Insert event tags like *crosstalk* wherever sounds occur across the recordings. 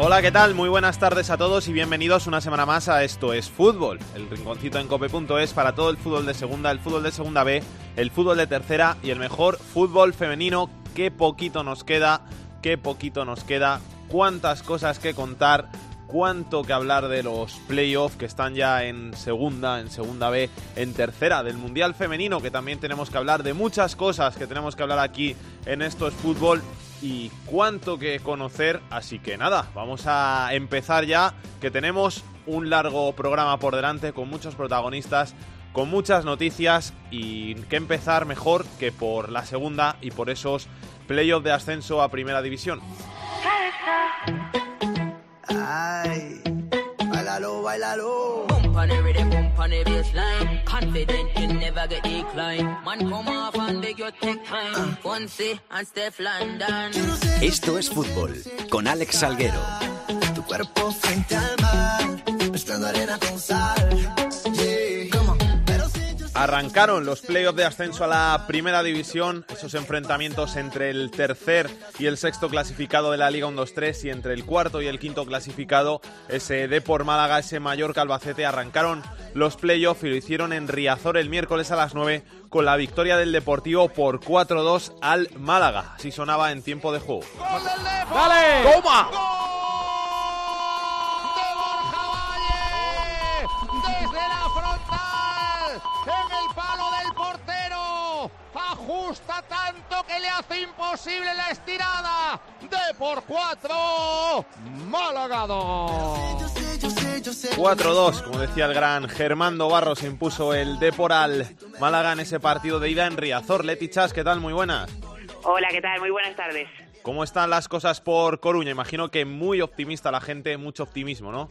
Hola, ¿qué tal? Muy buenas tardes a todos y bienvenidos una semana más a Esto es Fútbol, el rinconcito en cope.es para todo el fútbol de segunda, el fútbol de segunda B, el fútbol de tercera y el mejor fútbol femenino. Qué poquito nos queda, qué poquito nos queda, cuántas cosas que contar, cuánto que hablar de los playoffs que están ya en segunda, en segunda B, en tercera del Mundial Femenino, que también tenemos que hablar de muchas cosas que tenemos que hablar aquí en Esto es Fútbol y cuánto que conocer, así que nada, vamos a empezar ya, que tenemos un largo programa por delante con muchos protagonistas, con muchas noticias y que empezar mejor que por la segunda y por esos playoffs de ascenso a Primera División. Ay, bailalo, bailalo. Bump on the rhythm, bump on the baseline. Confident you never get decline. Man, come off and beg your take time. Fonse and Steph London. Esto es fútbol. Con Alex Salguero. Tu cuerpo frente al mar, mezclando arena con sal. Arrancaron los playoffs de ascenso a la primera división, esos enfrentamientos entre el tercer y el sexto clasificado de la Liga 1-2-3 y entre el cuarto y el quinto clasificado, ese Depor Málaga, ese Mallorca Albacete, arrancaron los playoffs y lo hicieron en Riazor el miércoles a las 9 con la victoria del Deportivo por 4-2 al Málaga. Así sonaba en tiempo de juego. ¡Dale! ¡Toma! Hace imposible la estirada de por cuatro Málaga dos. yo sé, yo sé, yo sé. 4-2, como decía el gran Germando Barros, impuso el Deporal Málaga en ese partido de ida en Riazor. Leti Chas, ¿qué tal? Muy buenas. Hola, ¿qué tal? Muy buenas tardes. ¿Cómo están las cosas por Coruña? Imagino que muy optimista la gente, mucho optimismo, ¿no?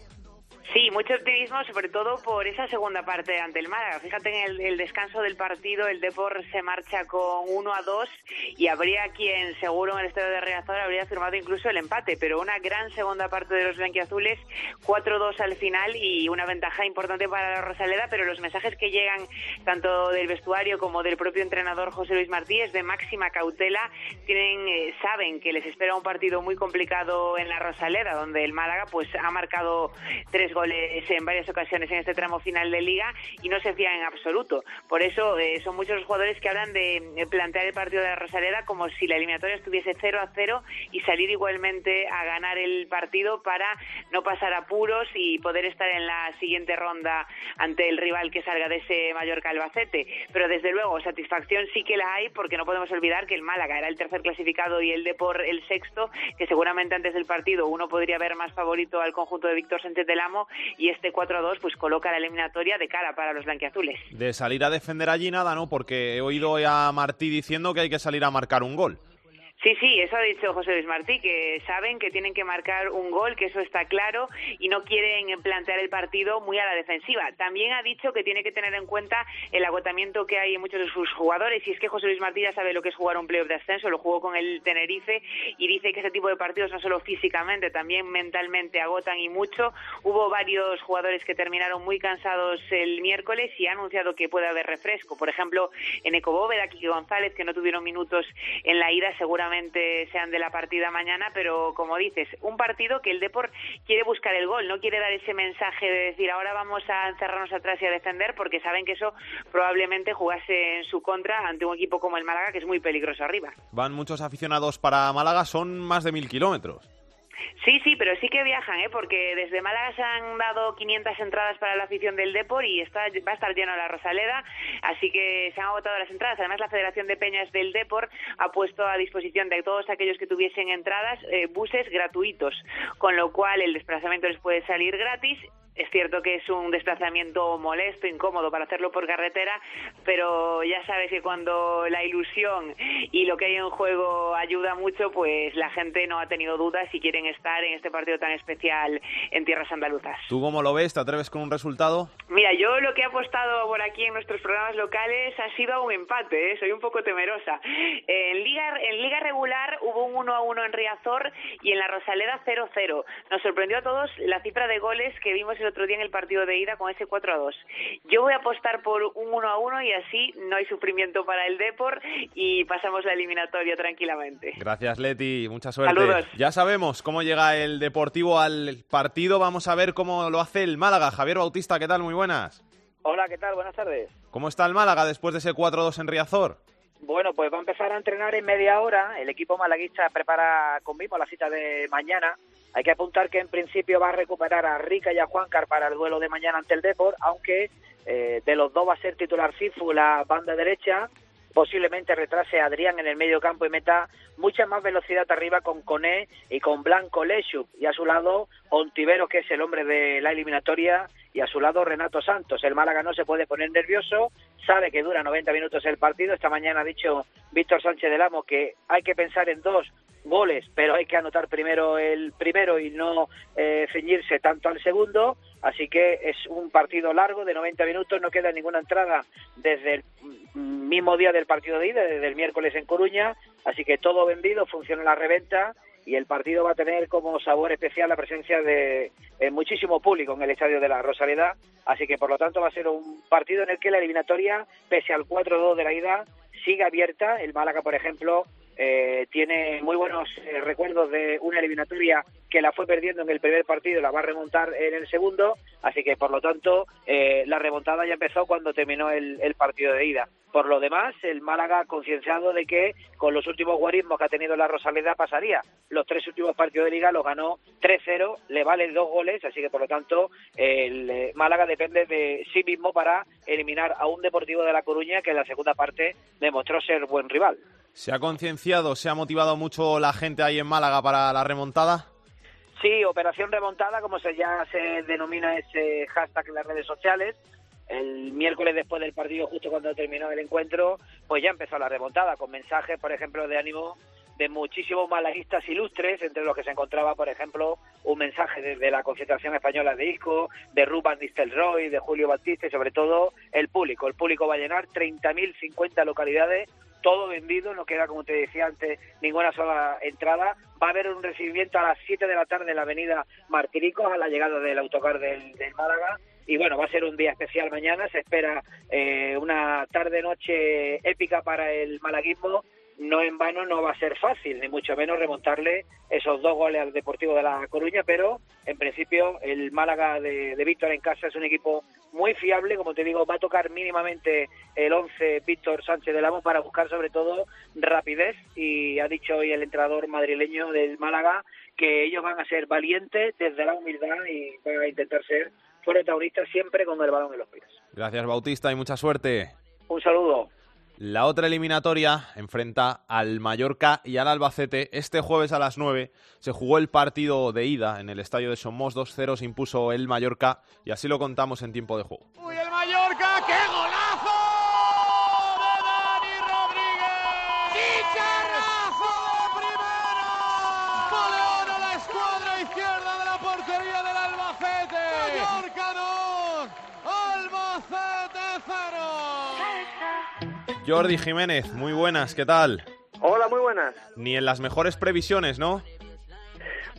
Sí, mucho optimismo, sobre todo por esa segunda parte ante el Málaga. Fíjate en el, descanso del partido, el Depor se marcha con 1 a 2 y habría quien, seguro en el estadio de Riazor, habría firmado incluso el empate, pero una gran segunda parte de los blanquiazules, 4-2 al final y una ventaja importante para la Rosaleda, pero los mensajes que llegan tanto del vestuario como del propio entrenador José Luis Martí es de máxima cautela. Tienen, eh, saben que les espera un partido muy complicado en la Rosaleda, donde el Málaga pues ha marcado tres goles en varias ocasiones en este tramo final de liga y no se fían en absoluto. Por eso eh, son muchos los jugadores que hablan de plantear el partido de la Rosaleda como si la eliminatoria estuviese 0 a 0 y salir igualmente a ganar el partido para no pasar apuros y poder estar en la siguiente ronda ante el rival que salga de ese Mallorca Albacete. Pero desde luego, satisfacción sí que la hay porque no podemos olvidar que el Málaga era el tercer clasificado y el Depor el sexto, que seguramente antes del partido uno podría ver más favorito al conjunto de Víctor Sánchez del Amo y este 4-2 pues coloca la eliminatoria de cara para los blanquiazules. De salir a defender allí nada, ¿no? Porque he oído a Martí diciendo que hay que salir a marcar un gol. Sí, sí, eso ha dicho José Luis Martí, que saben que tienen que marcar un gol, que eso está claro, y no quieren plantear el partido muy a la defensiva. También ha dicho que tiene que tener en cuenta el agotamiento que hay en muchos de sus jugadores, y es que José Luis Martí ya sabe lo que es jugar un playoff de ascenso, lo jugó con el Tenerife, y dice que ese tipo de partidos no solo físicamente, también mentalmente agotan y mucho. Hubo varios jugadores que terminaron muy cansados el miércoles y ha anunciado que puede haber refresco. Por ejemplo, en Ecobóveda, Kiki González, que no tuvieron minutos en la ida, seguramente sean de la partida mañana, pero como dices, un partido que el Depor quiere buscar el gol, no quiere dar ese mensaje de decir ahora vamos a encerrarnos atrás y a defender, porque saben que eso probablemente jugase en su contra ante un equipo como el Málaga, que es muy peligroso arriba. Van muchos aficionados para Málaga, son más de mil kilómetros. Sí, sí, pero sí que viajan, ¿eh? porque desde Málaga se han dado 500 entradas para la afición del Depor y está, va a estar lleno la Rosaleda, así que se han agotado las entradas. Además, la Federación de Peñas del Depor ha puesto a disposición de todos aquellos que tuviesen entradas eh, buses gratuitos, con lo cual el desplazamiento les puede salir gratis Es cierto que es un desplazamiento molesto, incómodo para hacerlo por carretera, pero ya sabes que cuando la ilusión y lo que hay en juego ayuda mucho, pues la gente no ha tenido dudas y quieren estar en este partido tan especial en tierras andaluzas. ¿Tú cómo lo ves? ¿Te atreves con un resultado? Mira, yo lo que he apostado por aquí en nuestros programas locales ha sido a un empate, ¿eh? soy un poco temerosa. En liga, en liga regular hubo un 1 a 1 en Riazor y en la Rosaleda 0-0. Nos sorprendió a todos la cifra de goles que vimos el otro día en el partido de ida con ese 4 a 2. Yo voy a apostar por un 1 a 1 y así no hay sufrimiento para el Depor y pasamos la eliminatoria tranquilamente. Gracias, Leti. Mucha suerte. Saludos. Ya sabemos cómo llega el Deportivo al partido. Vamos a ver cómo lo hace el Málaga. Javier Bautista, ¿qué tal? Muy buenas. Hola, ¿qué tal? Buenas tardes. ¿Cómo está el Málaga después de ese 4-2 en Riazor? Bueno, pues va a empezar a entrenar en media hora. El equipo malaguista prepara conmigo la cita de mañana. Hay que apuntar que en principio va a recuperar a Rica y a Juancar para el duelo de mañana ante el Depor, aunque eh, de los dos va a ser titular Cifu, la banda derecha. Posiblemente retrase a Adrián en el medio campo y meta mucha más velocidad arriba con Coné y con Blanco Lechuk. Y a su lado, Ontivero, que es el hombre de la eliminatoria, y a su lado Renato Santos. El Málaga no se puede poner nervioso, sabe que dura 90 minutos el partido. Esta mañana ha dicho Víctor Sánchez del Amo que hay que pensar en dos goles, pero hay que anotar primero el primero y no eh, ceñirse tanto al segundo. Así que es un partido largo de 90 minutos, no queda ninguna entrada desde el mismo día del partido de ida, desde el miércoles en Coruña. Así que todo vendido, funciona la reventa y el partido va a tener como sabor especial la presencia de muchísimo público en el estadio de la Rosaleda, así que por lo tanto va a ser un partido en el que la eliminatoria, pese al 4-2 de la ida, sigue abierta. El Málaga, por ejemplo, eh, tiene muy buenos eh, recuerdos de una eliminatoria que la fue perdiendo en el primer partido, la va a remontar en el segundo, así que por lo tanto eh, la remontada ya empezó cuando terminó el, partido de ida. Por lo demás, el Málaga concienciado de que con los últimos guarismos que ha tenido la Rosaleda pasaría. Los tres últimos partidos de liga los ganó 3-0, le valen dos goles, así que por lo tanto el eh, Málaga depende de sí mismo para eliminar a un Deportivo de La Coruña que en la segunda parte demostró ser buen rival. ¿Se ha concienciado, se ha motivado mucho la gente ahí en Málaga para la remontada? Sí, operación remontada, como se ya se denomina ese hashtag en las redes sociales. El miércoles después del partido, justo cuando terminó el encuentro, pues ya empezó la remontada, con mensajes, por ejemplo, de ánimo de muchísimos malaguistas ilustres, entre los que se encontraba, por ejemplo, un mensaje desde la concentración española de Isco, de Ruban Nistelrooy, de Julio Batista y sobre todo el público. El público va a llenar 30.050 localidades, todo vendido, no queda, como te decía antes, ninguna sola entrada. Va a haber un recibimiento a las 7 de la tarde en la avenida Martiricos, a la llegada del autocar del, del Málaga. Y bueno, va a ser un día especial mañana. Se espera eh, una tarde-noche épica para el malaguismo no en vano no va a ser fácil, ni mucho menos remontarle esos dos goles al Deportivo de La Coruña, pero en principio el Málaga de, de Víctor en casa es un equipo muy fiable, como te digo, va a tocar mínimamente el 11 Víctor Sánchez del Amo para buscar sobre todo rapidez y ha dicho hoy el entrenador madrileño del Málaga que ellos van a ser valientes desde la humildad y van a intentar ser protagonistas siempre con el balón en los pies. Gracias Bautista y mucha suerte. Un saludo. La otra eliminatoria enfrenta al Mallorca y al Albacete. Este jueves a las 9 se jugó el partido de ida en el estadio de Somos 2-0, se impuso el Mallorca y así lo contamos en tiempo de juego. Uy, el Mallorca, qué golazo Jordi Jiménez, muy buenas, ¿qué tal? Hola, muy buenas. Ni en las mejores previsiones, ¿no?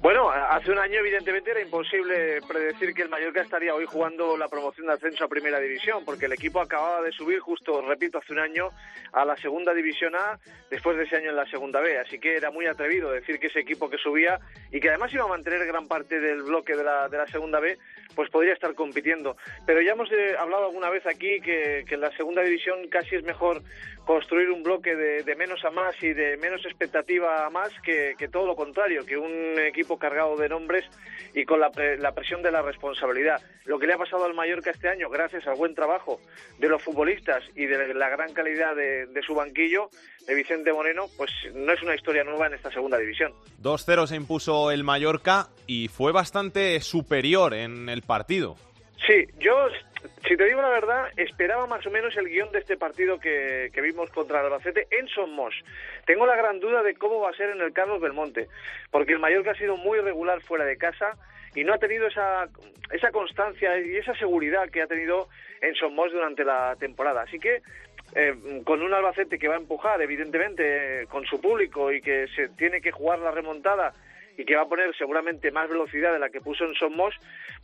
Bueno, hace un año evidentemente era imposible predecir que el Mallorca estaría hoy jugando la promoción de ascenso a Primera División, porque el equipo acababa de subir justo, repito, hace un año a la Segunda División A, después de ese año en la Segunda B, así que era muy atrevido decir que ese equipo que subía y que además iba a mantener gran parte del bloque de la, de la Segunda B, pues podría estar compitiendo. Pero ya hemos eh, hablado alguna vez aquí que, que en la Segunda División casi es mejor construir un bloque de, de menos a más y de menos expectativa a más que, que todo lo contrario, que un equipo cargado de nombres y con la, la, presión de la responsabilidad. Lo que le ha pasado al Mallorca este año, gracias al buen trabajo de los futbolistas y de la gran calidad de, de su banquillo, de Vicente Moreno, pues no es una historia nueva en esta segunda división. 2-0 se impuso el Mallorca y fue bastante superior en el partido. Sí, yo, si te digo la verdad, esperaba más o menos el guion de este partido que, que vimos contra Albacete en Somos. Tengo la gran duda de cómo va a ser en el Carlos Belmonte, porque el Mallorca ha sido muy regular fuera de casa y no ha tenido esa, esa constancia y esa seguridad que ha tenido en Somos durante la temporada. Así que eh, con un Albacete que va a empujar, evidentemente, con su público y que se tiene que jugar la remontada y que va a poner seguramente más velocidad de la que puso en Somos,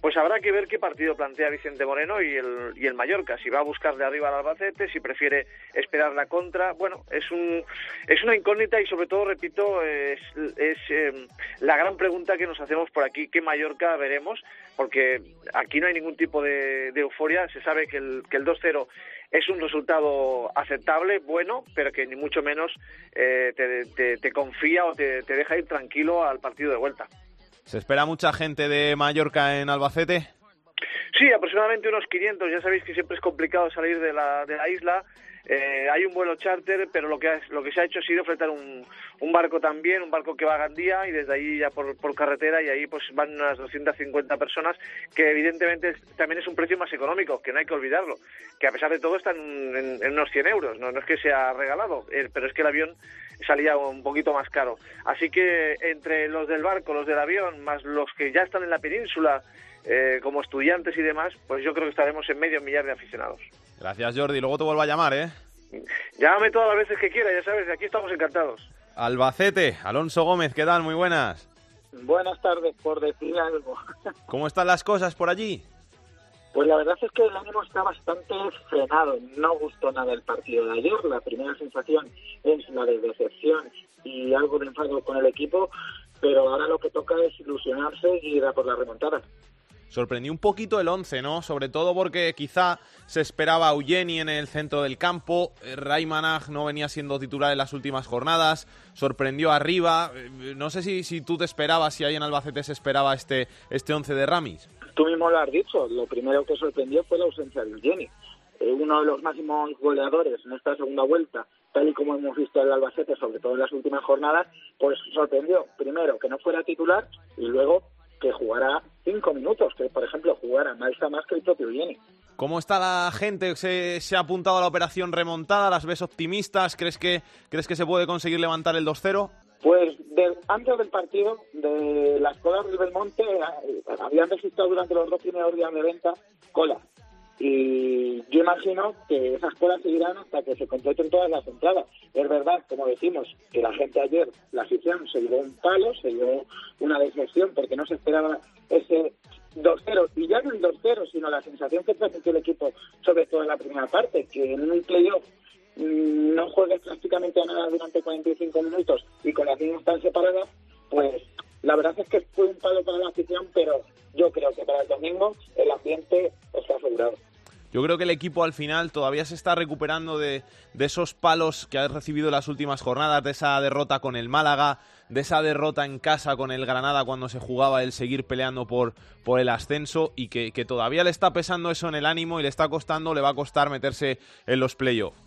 pues habrá que ver qué partido plantea Vicente Moreno y el, y el Mallorca, si va a buscar de arriba al Albacete, si prefiere esperar la contra, bueno, es un es una incógnita y sobre todo, repito, es, es eh, la gran pregunta que nos hacemos por aquí, qué Mallorca veremos, porque aquí no hay ningún tipo de, euforia, se sabe que el, que el 2-0 es un resultado aceptable, bueno, pero que ni mucho menos eh, te, confía o te, deja ir tranquilo al partido de vuelta. ¿Se espera mucha gente de Mallorca en Albacete? Sí, aproximadamente unos 500. Ya sabéis que siempre es complicado salir de la, de la isla. Eh, hay un vuelo charter, pero lo que, ha, lo que se ha hecho ha sido fletar un, un barco también, un barco que va a Gandía y desde ahí ya por, por carretera y ahí pues van unas 250 personas, que evidentemente también es un precio más económico, que no hay que olvidarlo, que a pesar de todo están en, en unos 100 euros, no, no es que sea regalado, eh, pero es que el avión salía un poquito más caro. Así que entre los del barco, los del avión, más los que ya están en la península, eh, como estudiantes y demás, pues yo creo que estaremos en medio millar de aficionados. Gracias, Jordi. Luego te vuelvo a llamar, ¿eh? Llámame todas las veces que quiera, ya sabes, aquí estamos encantados. Albacete, Alonso Gómez, ¿qué tal? Muy buenas. Buenas tardes, por decir algo. *laughs* ¿Cómo están las cosas por allí? Pues la verdad es que el ánimo está bastante frenado. No gustó nada el partido de ayer. La primera sensación es la de decepción y algo de enfado con el equipo, pero ahora lo que toca es ilusionarse y ir a por la remontada sorprendió un poquito el 11, ¿no? Sobre todo porque quizá se esperaba a Eugeni en el centro del campo, Ray Manag no venía siendo titular en las últimas jornadas, sorprendió arriba, no sé si, si tú te esperabas, si ahí en Albacete se esperaba este, este 11 de Ramis. Tú mismo lo has dicho, lo primero que sorprendió fue la ausencia de Eugeni, eh, uno de los máximos goleadores en esta segunda vuelta, tal y como hemos visto en el Albacete, sobre todo en las últimas jornadas, pues sorprendió. Primero que no fuera titular y luego que jugará cinco minutos, que por ejemplo jugara Maisa más que el propio Vieni. ¿Cómo está la gente? ¿Se, ¿Se, ha apuntado a la operación remontada? ¿Las ves optimistas? ¿Crees que, crees que se puede conseguir levantar el 2-0? Pues de, antes del partido, de las colas del Belmonte, habían registrado durante los dos primeros días de venta cola. Y yo imagino que esas colas seguirán hasta que se completen todas las entradas. Es verdad, como decimos, que la gente ayer, la afición, se llevó un palo, se llevó una decepción porque no se esperaba ese 2-0. Y ya no el 2-0, sino la sensación que transmitió el equipo, sobre todo en la primera parte, que en un playoff no juegues prácticamente a nada durante 45 minutos y con las líneas tan separadas, pues la verdad es que fue un palo para la afición, pero yo creo que para el domingo el ambiente está asegurado. Yo creo que el equipo al final todavía se está recuperando de, de, esos palos que ha recibido en las últimas jornadas, de esa derrota con el Málaga, de esa derrota en casa con el Granada cuando se jugaba el seguir peleando por, por el ascenso y que, que todavía le está pesando eso en el ánimo y le está costando, le va a costar meterse en los playoffs.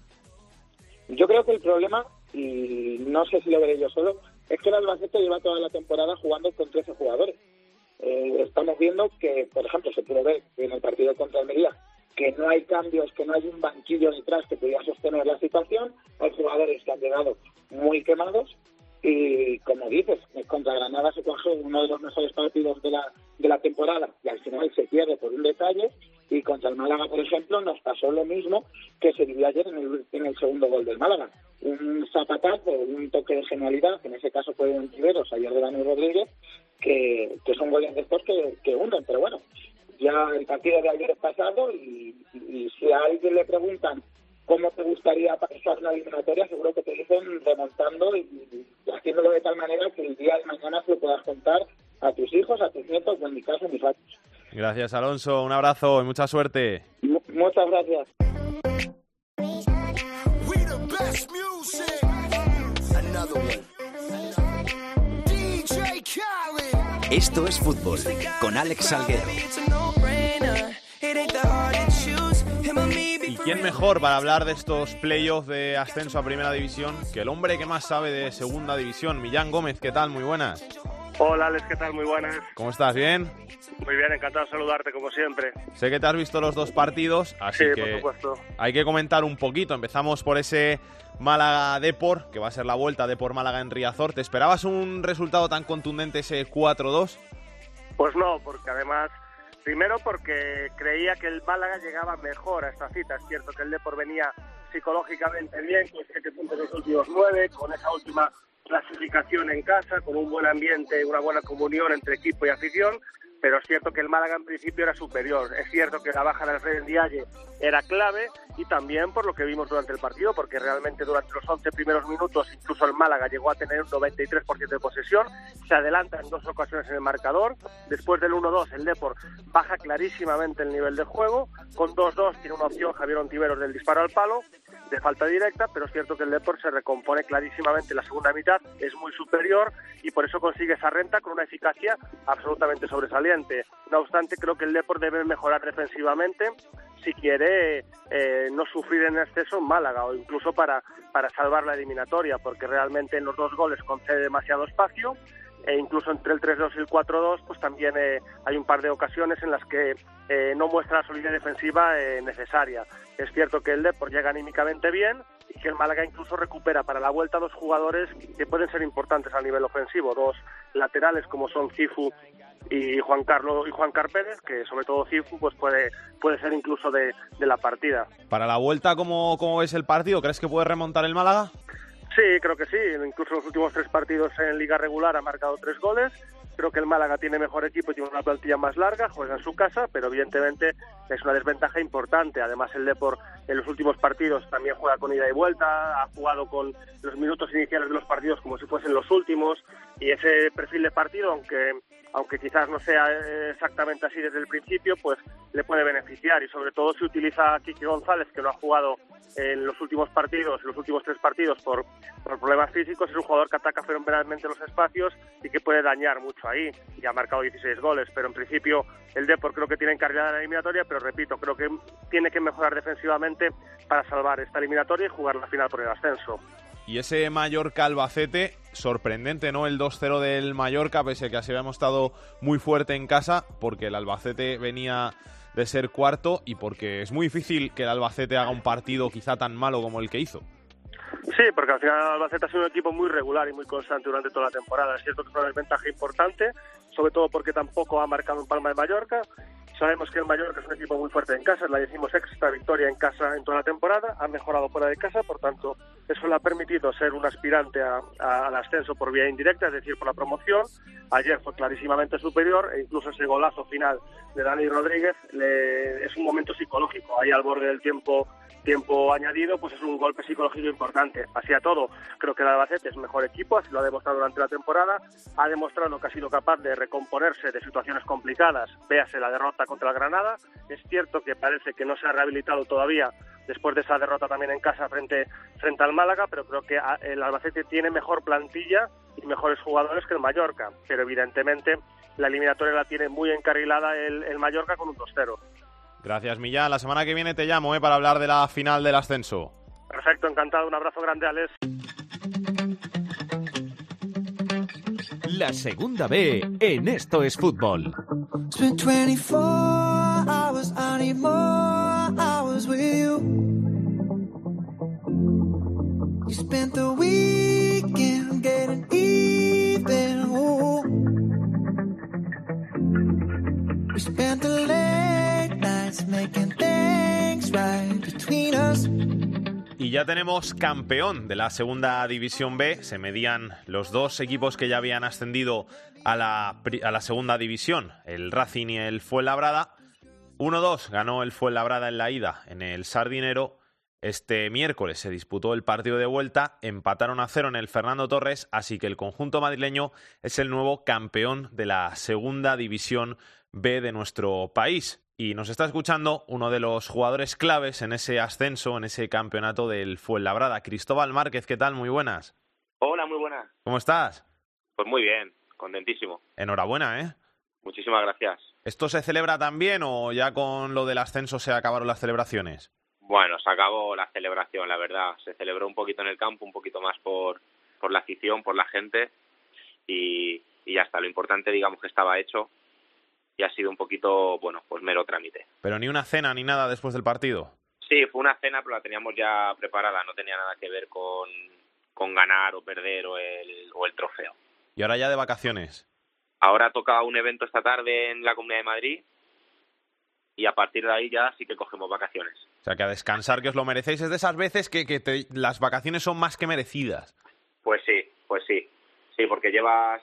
Yo creo que el problema, y no sé si lo veré yo solo, es que el Albacete lleva toda la temporada jugando con 13 jugadores. Eh, estamos viendo que, por ejemplo, se puede ver en el partido contra Almería que no hay cambios, que no hay un banquillo detrás que pudiera sostener la situación. Hay jugadores que han llegado muy quemados y, como dices, contra Granada se coge uno de los mejores partidos de la, de la temporada y al final se pierde por un detalle. Y contra el Málaga, por ejemplo, nos pasó lo mismo que se vivió ayer en el, en el segundo gol del Málaga. Un zapatazo, un toque de genialidad, que en ese caso fue un Tiberos, ayer de Dani Rodríguez, que, que son goles de estos que, que hunden. Pero bueno, ya el partido de ayer es pasado y, y, si a alguien le preguntan cómo te gustaría pasar una eliminatoria, seguro que te dicen remontando y, y, haciéndolo de tal manera que el día de mañana se lo puedas contar a tus hijos, a tus nietos, o en mi caso, a mis hijos. Gracias, Alonso. Un abrazo y mucha suerte. M muchas gracias. Esto es fútbol con Alex Salguero. Quién mejor para hablar de estos playoffs de ascenso a Primera División que el hombre que más sabe de Segunda División, Millán Gómez? ¿Qué tal? Muy buenas. Hola Alex, ¿qué tal? Muy buenas. ¿Cómo estás? ¿Bien? Muy bien, encantado de saludarte como siempre. Sé que te has visto los dos partidos, así Sí, por que supuesto. hay que comentar un poquito. Empezamos por ese Málaga Depor, que va a ser la vuelta Depor Málaga en Riazor. ¿Te esperabas un resultado tan contundente ese 4-2? Pues no, porque además, primero porque creía que el Málaga llegaba mejor a esta cita. Es cierto que el Depor venía psicológicamente bien, con siete puntos los últimos nueve, con esa última clasificación en casa, con un buen ambiente, una buena comunión entre equipo y afición, pero es cierto que el Málaga en principio era superior. Es cierto que la baja del Rey Dialle era clave y también por lo que vimos durante el partido, porque realmente durante los 11 primeros minutos incluso el Málaga llegó a tener un 93% de posesión, se adelanta en dos ocasiones en el marcador, después del 1-2 el Depor baja clarísimamente el nivel de juego, con 2-2 tiene una opción Javier Ontiveros del disparo al palo, de falta directa, pero es cierto que el Depor se recompone clarísimamente en la segunda mitad, es muy superior y por eso consigue esa renta con una eficacia absolutamente sobresaliente. No obstante, creo que el Depor debe mejorar defensivamente si quiere eh, no sufrir en exceso en Málaga o incluso para, para salvar la eliminatoria, porque realmente en los dos goles concede demasiado espacio e incluso entre el 3-2 y el 4-2 pues también eh, hay un par de ocasiones en las que eh, no muestra la solidez defensiva necesaria. Es cierto que el Depor llega anímicamente bien y que el Málaga incluso recupera para la vuelta dos jugadores que pueden ser importantes a nivel ofensivo, dos laterales como son Cifu y Juan Carlos y Juan Carpérez, que sobre todo Cifu pues puede puede ser incluso de, de la partida. Para la vuelta, ¿cómo, ¿cómo ves el partido? ¿Crees que puede remontar el Málaga? Sí, creo que sí. Incluso los últimos tres partidos en Liga Regular ha marcado tres goles. Creo que el Málaga tiene mejor equipo y tiene una plantilla más larga, juega en su casa, pero evidentemente es una desventaja importante. Además, el Depor en los últimos partidos también juega con ida y vuelta, ha jugado con los minutos iniciales de los partidos como si fuesen los últimos, y ese perfil de partido, aunque aunque quizás no sea eh, exactamente así desde el principio, pues le puede beneficiar y sobre todo si utiliza a Kiki González, que no ha jugado en los últimos partidos, en los últimos tres partidos por, por problemas físicos, es un jugador que ataca fenomenalmente los espacios y que puede dañar mucho ahí. Y ha marcado 16 goles, pero en principio el Depor creo que tiene encargada la eliminatoria, pero repito, creo que tiene que mejorar defensivamente para salvar esta eliminatoria y jugar la final por el ascenso. Y ese Mallorca-Albacete, sorprendente, ¿no? El 2-0 del Mallorca, pese a que así habíamos estado muy fuerte en casa, porque el Albacete venía de ser cuarto y porque es muy difícil que el Albacete haga un partido quizá tan malo como el que hizo. Sí, porque al final Albacete ha sido un equipo muy regular y muy constante durante toda la temporada. Es cierto que es una desventaja importante, sobre todo porque tampoco ha marcado un Palma de Mallorca. Sabemos que el Mallorca es un equipo muy fuerte en casa, es la decimosexta victoria en casa en toda la temporada, ha mejorado fuera de casa, por tanto, eso le ha permitido ser un aspirante a- a- al ascenso por vía indirecta, es decir, por la promoción. Ayer fue clarísimamente superior e incluso ese golazo final de Dani Rodríguez le- es un momento psicológico, ahí al borde del tiempo tiempo añadido, pues es un golpe psicológico importante. Así a todo, creo que el Albacete es mejor equipo, así lo ha demostrado durante la temporada, ha demostrado que ha sido capaz de recomponerse de situaciones complicadas, véase la derrota contra el Granada, es cierto que parece que no se ha rehabilitado todavía después de esa derrota también en casa frente, frente al Málaga, pero creo que a- el Albacete tiene mejor plantilla y mejores jugadores que el Mallorca, pero evidentemente la eliminatoria la tiene muy encarrilada el, el Mallorca con un 2-0. Gracias, Millán. La semana que viene te llamo ¿eh? para hablar de la final del ascenso. Perfecto, encantado, un abrazo grande, Alex. La segunda B en Esto es Fútbol. Spent 24 hours, I need more hours with you. You spent the weekend getting even. Ooh. We spent the late Y ya tenemos campeón de la segunda división B. Se medían los dos equipos que ya habían ascendido a la, a la segunda división, el Racing y el Fuenlabrada. 1-2 ganó el Fuenlabrada en la ida en el Sardinero. Este miércoles se disputó el partido de vuelta, empataron a cero en el Fernando Torres, así que el conjunto madrileño es el nuevo campeón de la segunda división B de nuestro país. Y nos está escuchando uno de los jugadores claves en ese ascenso, en ese campeonato del Fuenlabrada, Cristóbal Márquez. ¿Qué tal? Muy buenas. Hola, muy buenas. ¿Cómo estás? Pues muy bien. contentísimo. Enhorabuena, ¿eh? Muchísimas gracias. ¿Esto se celebra también o ya con lo del ascenso se acabaron las celebraciones? Bueno, se acabó la celebración, la verdad. Se celebró un poquito en el campo, un poquito más por, por la afición, por la gente y, y ya está. Lo importante, digamos, que estaba hecho y ha sido un poquito, bueno, pues mero trámite. Pero ni una cena ni nada después del partido. Sí, fue una cena, pero la teníamos ya preparada. No tenía nada que ver con, con ganar o perder o el, o el trofeo. Y ahora ya de vacaciones. Ahora toca un evento esta tarde en la Comunidad de Madrid y a partir de ahí ya sí que cogemos vacaciones. O sea, que a descansar que os lo merecéis. Es de esas veces que, que te- las vacaciones son más que merecidas. Pues sí, pues sí. Sí, porque llevas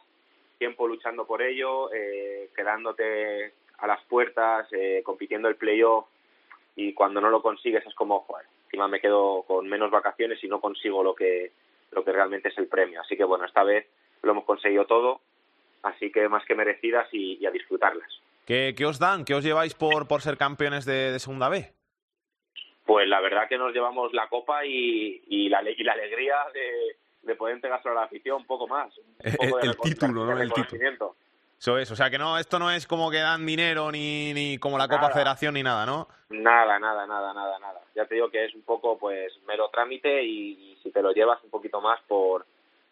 tiempo luchando por ello, eh, quedándote a las puertas, eh, compitiendo el playoff y cuando no lo consigues es como, joder, encima me quedo con menos vacaciones y no consigo lo que, lo que realmente es el premio. Así que bueno, esta vez lo hemos conseguido todo, así que más que merecidas y, y a disfrutarlas. ¿Qué, qué os dan? ¿Qué os lleváis por, por ser campeones de, de Segunda B? Pues la verdad que nos llevamos la copa y, y, la, y la alegría de, de poder entregárselo a la afición un poco más. Un El- poco de el título, ¿no? El título. Eso es, o sea que no, esto no es como que dan dinero ni, ni como la Copa. Federación ni nada, ¿no? Nada, nada, nada, nada, nada. Ya te digo que es un poco, pues, mero trámite y, y si te lo llevas un poquito más por,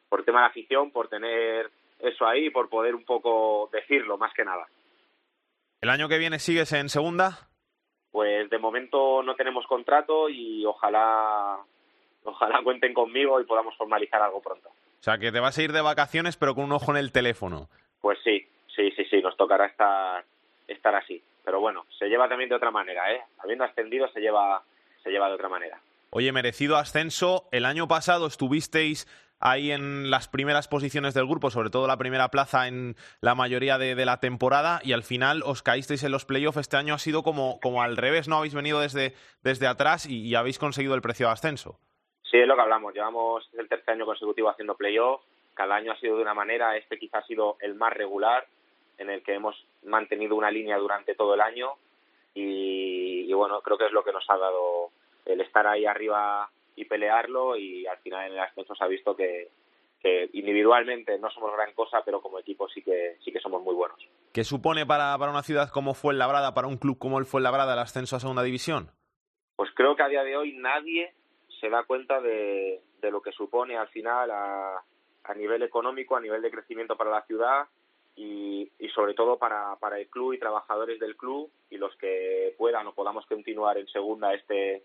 por tema de afición, por tener eso ahí, por poder un poco decirlo, más que nada. ¿El año que viene sigues en segunda? Pues de momento no tenemos contrato y ojalá, ojalá cuenten conmigo y podamos formalizar algo pronto. O sea que te vas a ir de vacaciones pero con un ojo en el teléfono. Pues sí, sí, sí, sí, nos tocará estar, estar así. Pero bueno, se lleva también de otra manera, ¿eh? Habiendo ascendido se lleva, se lleva de otra manera. Oye, merecido ascenso. El año pasado estuvisteis ahí en las primeras posiciones del grupo, sobre todo la primera plaza en la mayoría de, de la temporada, y al final os caísteis en los playoffs. Este año ha sido como, como al revés, ¿no? Habéis venido desde, desde atrás y, y habéis conseguido el precio de ascenso. Sí, es lo que hablamos. Llevamos el tercer año consecutivo haciendo playoff. Cada año ha sido de una manera. Este quizá ha sido el más regular, en el que hemos mantenido una línea durante todo el año. Y, y bueno, creo que es lo que nos ha dado el estar ahí arriba y pelearlo. Y al final en el ascenso se ha visto que, que individualmente no somos gran cosa, pero como equipo sí que, sí que somos muy buenos. ¿Qué supone para, para una ciudad como Fuenlabrada, para un club como el Fuenlabrada, el ascenso a segunda división? Pues creo que a día de hoy nadie se da cuenta de, de lo que supone al final a, a nivel económico, a nivel de crecimiento para la ciudad y, y sobre todo para, para el club y trabajadores del club y los que puedan o podamos continuar en segunda este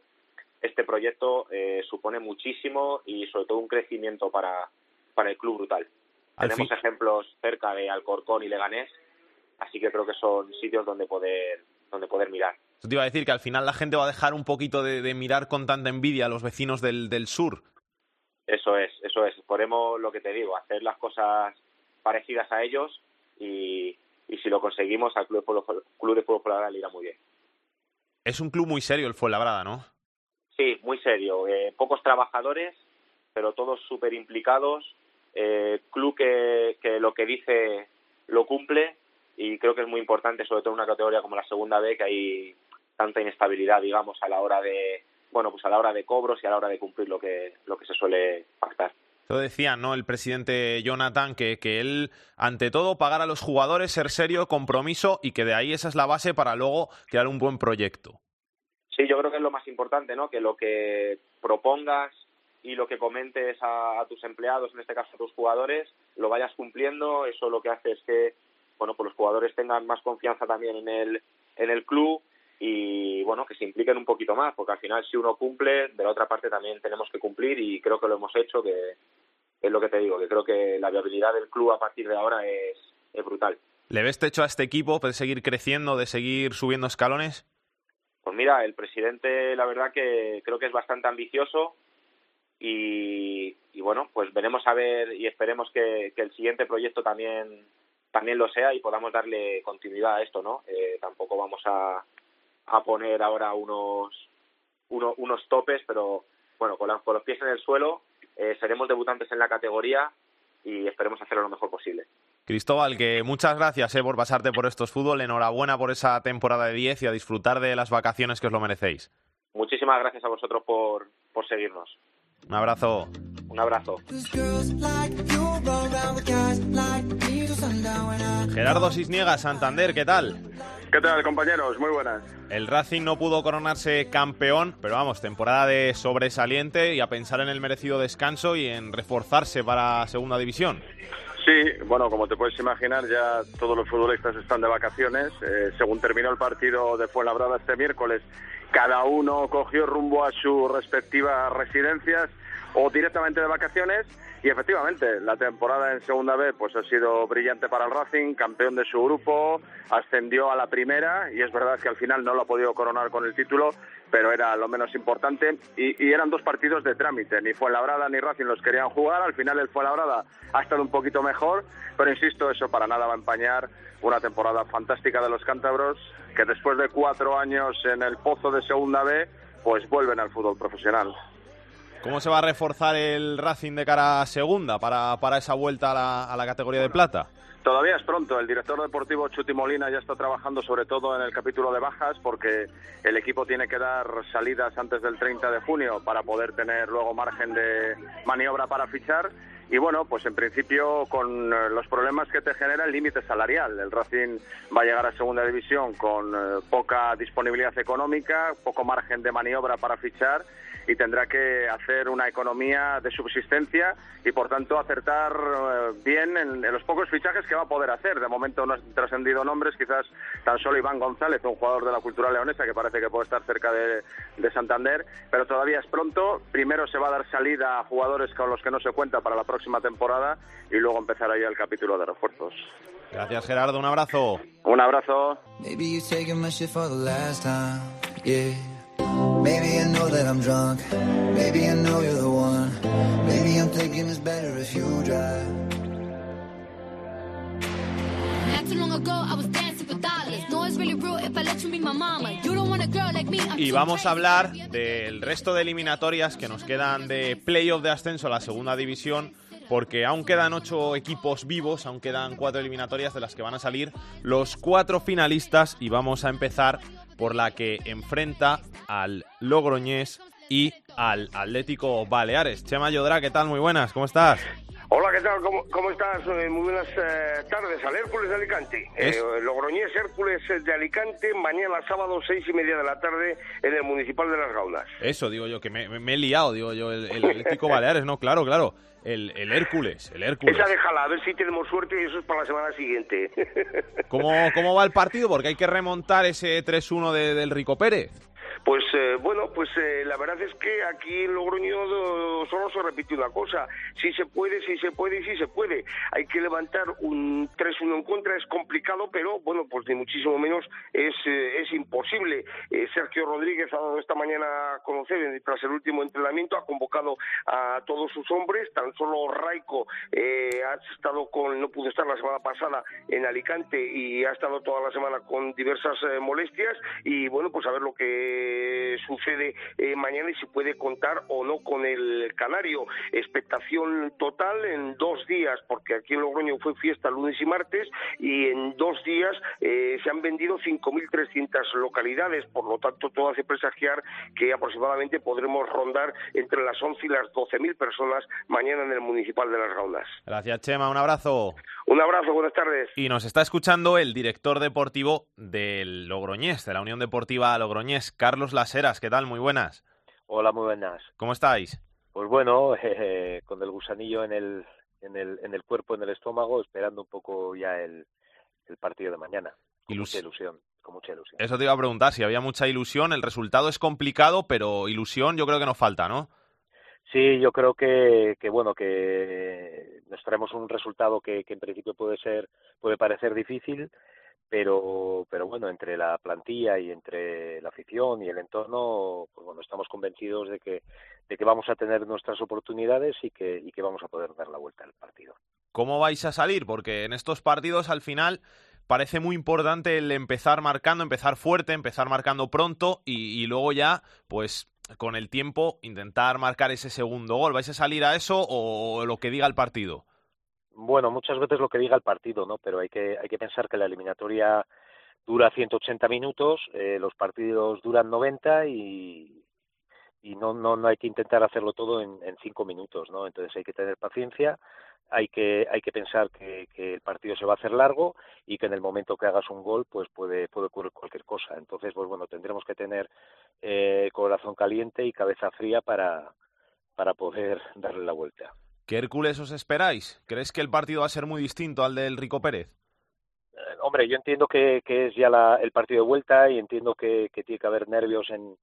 este proyecto eh, supone muchísimo y sobre todo un crecimiento para, para el club brutal. Al Tenemos fin- ejemplos cerca de Alcorcón y Leganés, así que creo que son sitios donde poder donde poder mirar. Te iba a decir que al final la gente va a dejar un poquito de, de mirar con tanta envidia a los vecinos del, del sur. Eso es, eso es. Podemos, lo que te digo, hacer las cosas parecidas a ellos y, y si lo conseguimos al Club de Fútbol, Club de Fútbol Fuenlabrada le irá muy bien. Es un club muy serio el Fuenlabrada, ¿no? Sí, muy serio. Eh, pocos trabajadores, pero todos súper implicados. Eh, club que, que lo que dice lo cumple y creo que es muy importante, sobre todo en una categoría como la segunda B, que hay tanta inestabilidad, digamos, a la hora de bueno, pues a la hora de cobros y a la hora de cumplir lo que lo que se suele pactar. Lo decía, ¿no? El presidente Jonathan, que, que él, ante todo, pagar a los jugadores, ser serio, compromiso y que de ahí esa es la base para luego crear un buen proyecto. Sí, yo creo que es lo más importante, ¿no? Que lo que propongas y lo que comentes a, a tus empleados, en este caso a tus jugadores, lo vayas cumpliendo. Eso lo que hace es que, bueno, pues los jugadores tengan más confianza también en el, en el club y, bueno, que se impliquen un poquito más, porque al final si uno cumple, de la otra parte también tenemos que cumplir y creo que lo hemos hecho, que es lo que te digo, que creo que la viabilidad del club a partir de ahora es, es brutal. ¿Le ves techo a este equipo de seguir creciendo, de seguir subiendo escalones? Pues mira, el presidente la verdad que creo que es bastante ambicioso y, y bueno, pues veremos a ver y esperemos que, que el siguiente proyecto también también lo sea y podamos darle continuidad a esto, ¿no? Eh, tampoco vamos a, a poner ahora unos uno- unos topes, pero bueno, con, la- con los pies en el suelo eh, seremos debutantes en la categoría y esperemos hacerlo lo mejor posible. Cristóbal, que muchas gracias eh, por pasarte por estos fútbol. Enhorabuena por esa temporada de 10 y a disfrutar de las vacaciones que os lo merecéis. Muchísimas gracias a vosotros por, por seguirnos. Un abrazo. Un abrazo. Gerardo Sisniega, Santander, ¿qué tal? ¿Qué tal, compañeros? Muy buenas. El Racing no pudo coronarse campeón, pero vamos, temporada de sobresaliente y a pensar en el merecido descanso y en reforzarse para Segunda División. Sí, bueno, como te puedes imaginar, ya todos los futbolistas están de vacaciones. Eh, según terminó el partido de Fuenlabrada este miércoles, cada uno cogió rumbo a sus respectivas residencias o directamente de vacaciones. Y efectivamente, la temporada en Segunda B pues ha sido brillante para el Racing, campeón de su grupo, ascendió a la primera y es verdad que al final no lo ha podido coronar con el título, pero era lo menos importante y, eran dos partidos de trámite, ni Fuenlabrada ni Racing los querían jugar, al final el Fuenlabrada ha estado un poquito mejor, pero insisto, eso para nada va a empañar una temporada fantástica de los cántabros que después de cuatro años en el pozo de Segunda B pues vuelven al fútbol profesional. ¿Cómo se va a reforzar el Racing de cara a segunda para, para esa vuelta a la, categoría de plata? Todavía es pronto. El director deportivo Chuti Molina ya está trabajando sobre todo en el capítulo de bajas porque el equipo tiene que dar salidas antes del 30 de junio para poder tener luego margen de maniobra para fichar. Y bueno, pues en principio con eh, los problemas que te genera el límite salarial. El Racing va a llegar a segunda división con eh, poca disponibilidad económica, poco margen de maniobra para fichar y tendrá que hacer una economía de subsistencia y por tanto acertar eh, bien en, en los pocos fichajes que va a poder hacer. De momento no han trascendido nombres, quizás tan solo Iván González, un jugador de la cultura leonesa que parece que puede estar cerca de, de Santander, pero todavía es pronto. Primero se va a dar salida a jugadores con los que no se cuenta para la próxima temporada y luego empezará ya el capítulo de refuerzos. Gracias Gerardo, un abrazo. Un abrazo. Maybe you taking my shit for the last time, yeah. Maybe I know that I'm drunk. Maybe I know you're the one. Maybe I'm thinking it's better if you drive. Not too long ago, I was dancing for dollars. No, it's really real if I let you be my mama. You don't want a girl like me. I'm Y vamos a hablar del resto de eliminatorias que nos quedan de playoff de ascenso a la segunda división, porque aún quedan ocho equipos vivos, aún quedan cuatro eliminatorias de las que van a salir los cuatro finalistas y vamos a empezar por la que enfrenta al Logroñés y al Atlético Baleares. Chema Yodra, ¿qué tal? Muy buenas, ¿cómo estás? Hola, ¿qué tal? ¿Cómo, cómo estás? Eh, Muy buenas eh, tardes. Al Hércules de Alicante. Es- Eh, Logroñés Hércules de Alicante, mañana sábado, seis y media de la tarde, en el Municipal de Las Gaunas. Eso, digo yo, que me, me he liado, digo yo, el, el Atlético Baleares, no, claro, claro, el, el Hércules, el Hércules. Esa déjala, a ver si tenemos suerte y eso es para la semana siguiente. ¿Cómo, ¿Cómo va el partido? Porque hay que remontar ese 3-1 de- del Rico Pérez. Pues eh, bueno, pues eh, la verdad es que aquí en Logroño solo se repite una cosa. Si se puede, si se puede y si se puede. Hay que levantar un 3-1 en contra, es complicado, pero bueno, pues ni muchísimo menos es, eh, es imposible. Eh, Sergio Rodríguez ha dado esta mañana a conocer, tras el último entrenamiento, ha convocado a todos sus hombres. Tan solo Raico eh, ha estado con, no pudo estar la semana pasada en Alicante y ha estado toda la semana con diversas molestias. Y bueno, pues a ver lo que sucede eh, mañana y si puede contar o no con el Canario. Expectación total en dos días, porque aquí en Logroño fue fiesta lunes y martes, y en dos días eh, se han vendido 5.300 localidades, por lo tanto todo hace presagiar que aproximadamente podremos rondar entre las 11 y las 12.000 personas mañana en el Municipal de Las Gaunas. Gracias, Chema, un abrazo. Un abrazo, buenas tardes. Y nos está escuchando el director deportivo del Logroñés, de la Unión Deportiva Logroñés, Carlos Laseras. ¿Qué tal? Muy buenas. Hola, muy buenas. ¿Cómo estáis? Pues bueno, *laughs* eh, con el gusanillo en el, en el, en el cuerpo, en el estómago, esperando un poco ya el, el partido de mañana. Con Ilus- mucha ilusión, con mucha ilusión. Eso te iba a preguntar, si había mucha ilusión. El resultado es complicado, pero ilusión yo creo que nos falta, ¿no? Sí, yo creo que, que bueno, que nos traemos un resultado que, que en principio puede ser, puede parecer difícil, pero, pero bueno, entre la plantilla y entre la afición y el entorno, pues bueno, estamos convencidos de que, de que vamos a tener nuestras oportunidades y que, y que vamos a poder dar la vuelta al partido. ¿Cómo vais a salir? Porque en estos partidos al final parece muy importante el empezar marcando, empezar fuerte, empezar marcando pronto y, luego ya, pues con el tiempo, intentar marcar ese segundo gol. ¿Vais a salir a eso o lo que diga el partido? Bueno, muchas veces lo que diga el partido, ¿no? Pero hay que, hay que pensar que la eliminatoria dura 180 minutos, eh, los partidos duran 90 y, y no, no, no hay que intentar hacerlo todo en, en cinco minutos, ¿no? Entonces hay que tener paciencia, hay que, hay que pensar que, que, el partido se va a hacer largo y que en el momento que hagas un gol, pues puede, puede ocurrir cualquier cosa. Entonces, pues bueno, tendremos que tener eh, corazón caliente y cabeza fría para, para poder *laughs* darle la vuelta. ¿Qué Hércules os esperáis? ¿Crees que el partido va a ser muy distinto al del Rico Pérez? Eh, hombre, yo entiendo que, que es ya la, el partido de vuelta y entiendo que, que tiene que haber nervios en,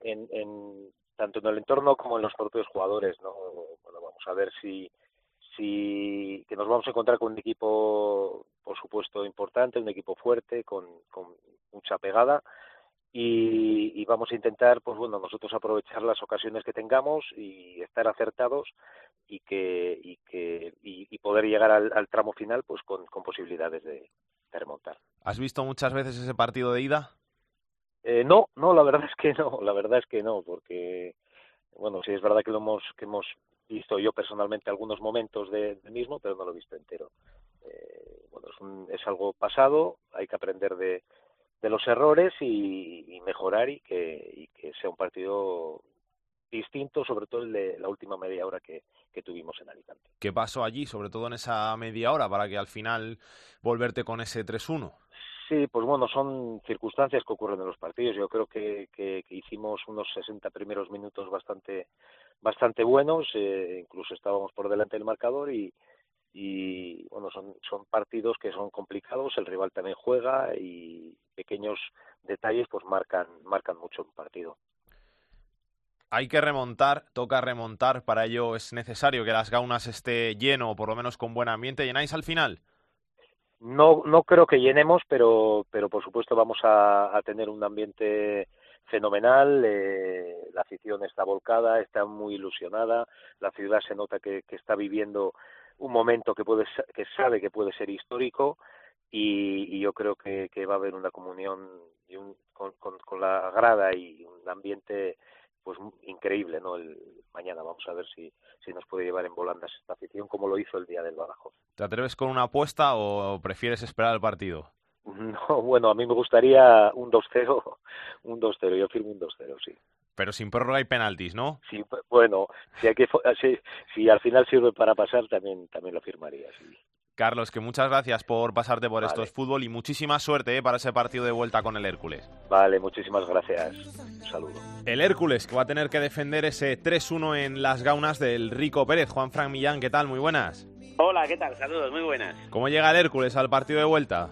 en, en, tanto en el entorno como en los propios jugadores, ¿no? Bueno, vamos a ver si, si que nos vamos a encontrar con un equipo, por supuesto, importante, un equipo fuerte, con, con mucha pegada, y, y, vamos a intentar, pues bueno, nosotros aprovechar las ocasiones que tengamos y estar acertados y que y que y, y poder llegar al, al, tramo final, pues con, con posibilidades de, de, remontar. ¿Has visto muchas veces ese partido de ida? Eh, no, no, la verdad es que no, la verdad es que no, porque bueno, sí es verdad que lo hemos que hemos visto yo personalmente algunos momentos del de mismo, pero no lo he visto entero. Eh, bueno, es, un, es algo pasado, hay que aprender de de los errores y, y mejorar y que, y que sea un partido distinto, sobre todo el de la última media hora que, que tuvimos en Alicante. ¿Qué pasó allí, sobre todo en esa media hora, para que al final volverte con ese 3-1? Sí, pues bueno, son circunstancias que ocurren en los partidos. Yo creo que, que, hicimos unos 60 primeros minutos bastante, bastante buenos, eh, incluso estábamos por delante del marcador y, y bueno son son partidos que son complicados el rival también juega y pequeños detalles pues marcan marcan mucho un partido hay que remontar, toca remontar, para ello es necesario que las gaunas esté lleno o por lo menos con buen ambiente. ¿Llenáis al final? No, no creo que llenemos, pero, pero por supuesto vamos a, tener un ambiente fenomenal, eh, la afición está volcada, está muy ilusionada, la ciudad se nota que, que está viviendo un momento que puede que sabe que puede ser histórico y, y yo creo que, que, va a haber una comunión y un, con, con, con, la grada y un ambiente pues increíble no el mañana vamos a ver si si nos puede llevar en volandas esta afición como lo hizo el día del Badajoz te atreves con una apuesta o prefieres esperar el partido *laughs* no bueno a mí me gustaría un 2-0 un 2-0 yo firmo un 2-0 sí pero sin prórroga y penaltis, ¿no? Sí, bueno, si, hay que, si, si al final sirve para pasar, también, también lo firmaría, sí. Carlos, que muchas gracias por pasarte por vale. estos fútbol y muchísima suerte ¿eh? para ese partido de vuelta con el Hércules. Vale, muchísimas gracias. Un saludo. El Hércules, que va a tener que defender ese 3-1 en las gaunas del Rico Pérez. Juan Frank Millán, ¿qué tal? Muy buenas. Hola, ¿qué tal? Saludos, muy buenas. ¿Cómo llega el Hércules al partido de vuelta?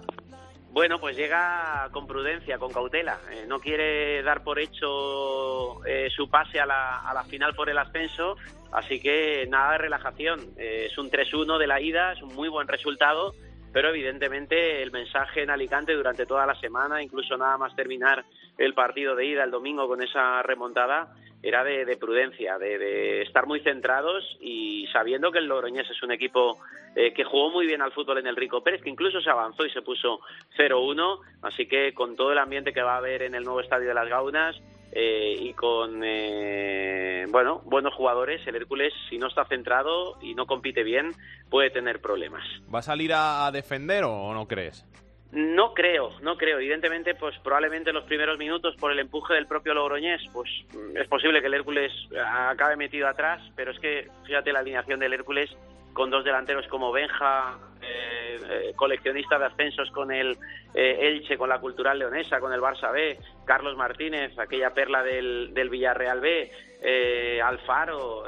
Bueno, pues llega con prudencia, con cautela. Eh, no quiere dar por hecho eh, su pase a la, a la, final por el ascenso, así que nada de relajación. Eh, es un 3-1 de la ida, es un muy buen resultado, pero evidentemente el mensaje en Alicante durante toda la semana, incluso nada más terminar el partido de ida el domingo con esa remontada, era de, de prudencia, de, de, estar muy centrados y sabiendo que el Logroñés es un equipo eh, que jugó muy bien al fútbol en el Rico Pérez, que incluso se avanzó y se puso 0-1, así que con todo el ambiente que va a haber en el nuevo estadio de las Gaunas eh, y con eh, bueno buenos jugadores, el Hércules si no está centrado y no compite bien puede tener problemas. ¿Va a salir a defender o no crees? No creo, no creo. Evidentemente, pues probablemente en los primeros minutos, por el empuje del propio Logroñés, pues es posible que el Hércules acabe metido atrás, pero es que, fíjate, la alineación del Hércules con dos delanteros como Benja, eh, eh, coleccionista de ascensos con el eh, Elche, con la Cultural Leonesa, con el Barça B, Carlos Martínez, aquella perla del, del Villarreal B, eh, Alfaro,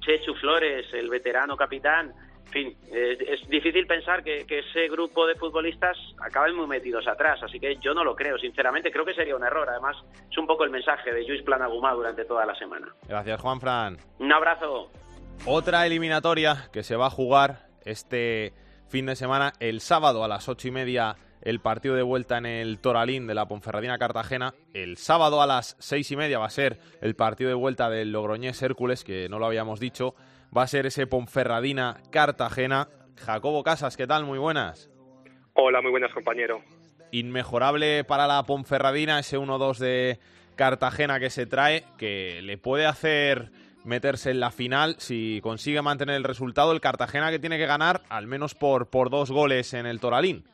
Chechu Flores, el veterano capitán, fin, eh, es difícil pensar que, que, ese grupo de futbolistas acaben muy metidos atrás, así que yo no lo creo, sinceramente, creo que sería un error. Además, es un poco el mensaje de Luis Planagumá durante toda la semana. Gracias, Juan Fran. Un abrazo. Otra eliminatoria que se va a jugar este fin de semana, el sábado a las ocho y media el partido de vuelta en el Toralín de la Ponferradina Cartagena. El sábado a las seis y media va a ser el partido de vuelta del Logroñés Hércules, que no lo habíamos dicho va a ser ese Ponferradina Cartagena. Jacobo Casas, ¿qué tal? Muy buenas. Hola, muy buenas, compañero. Inmejorable para la Ponferradina ese 1-2 de Cartagena que se trae, que le puede hacer meterse en la final si consigue mantener el resultado. El Cartagena que tiene que ganar al menos por, por dos goles en el Toralín.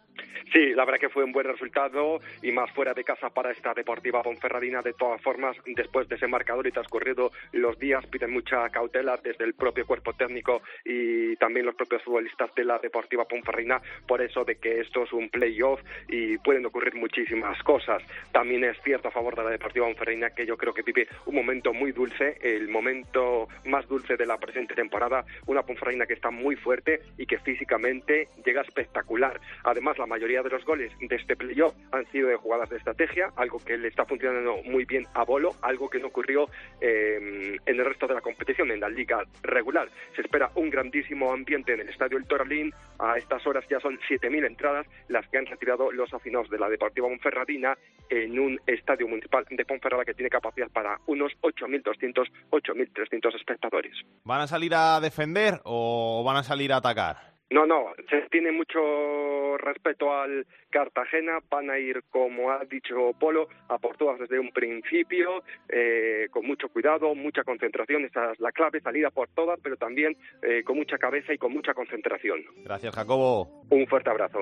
Sí, la verdad que fue un buen resultado y más fuera de casa para esta Deportiva Ponferradina. De todas formas, después de ese marcador y transcurrido los días, piden mucha cautela desde el propio cuerpo técnico y también los propios futbolistas de la Deportiva Ponferradina por eso de que esto es un playoff y pueden ocurrir muchísimas cosas. También es cierto a favor de la Deportiva Ponferradina que yo creo que vive un momento muy dulce, el momento más dulce de la presente temporada, una Ponferradina que está muy fuerte y que físicamente llega espectacular. Además, la mayoría de los goles de este playoff han sido de jugadas de estrategia, algo que le está funcionando muy bien a Bolo, algo que no ocurrió eh, en el resto de la competición, en la liga regular. Se espera un grandísimo ambiente en el estadio El Toralín. A estas horas ya son 7.000 entradas las que han retirado los afinados de la Deportiva Ponferradina en un estadio municipal de Ponferrada que tiene capacidad para unos 8.200, 8.300 espectadores. ¿Van a salir a defender o van a salir a atacar? No, no, se tiene mucho respeto al Cartagena, van a ir, como ha dicho Polo, a por todas desde un principio, eh, con mucho cuidado, mucha concentración, esa es la clave, salida por todas, pero también eh, con mucha cabeza y con mucha concentración. Gracias, Jacobo. Un fuerte abrazo.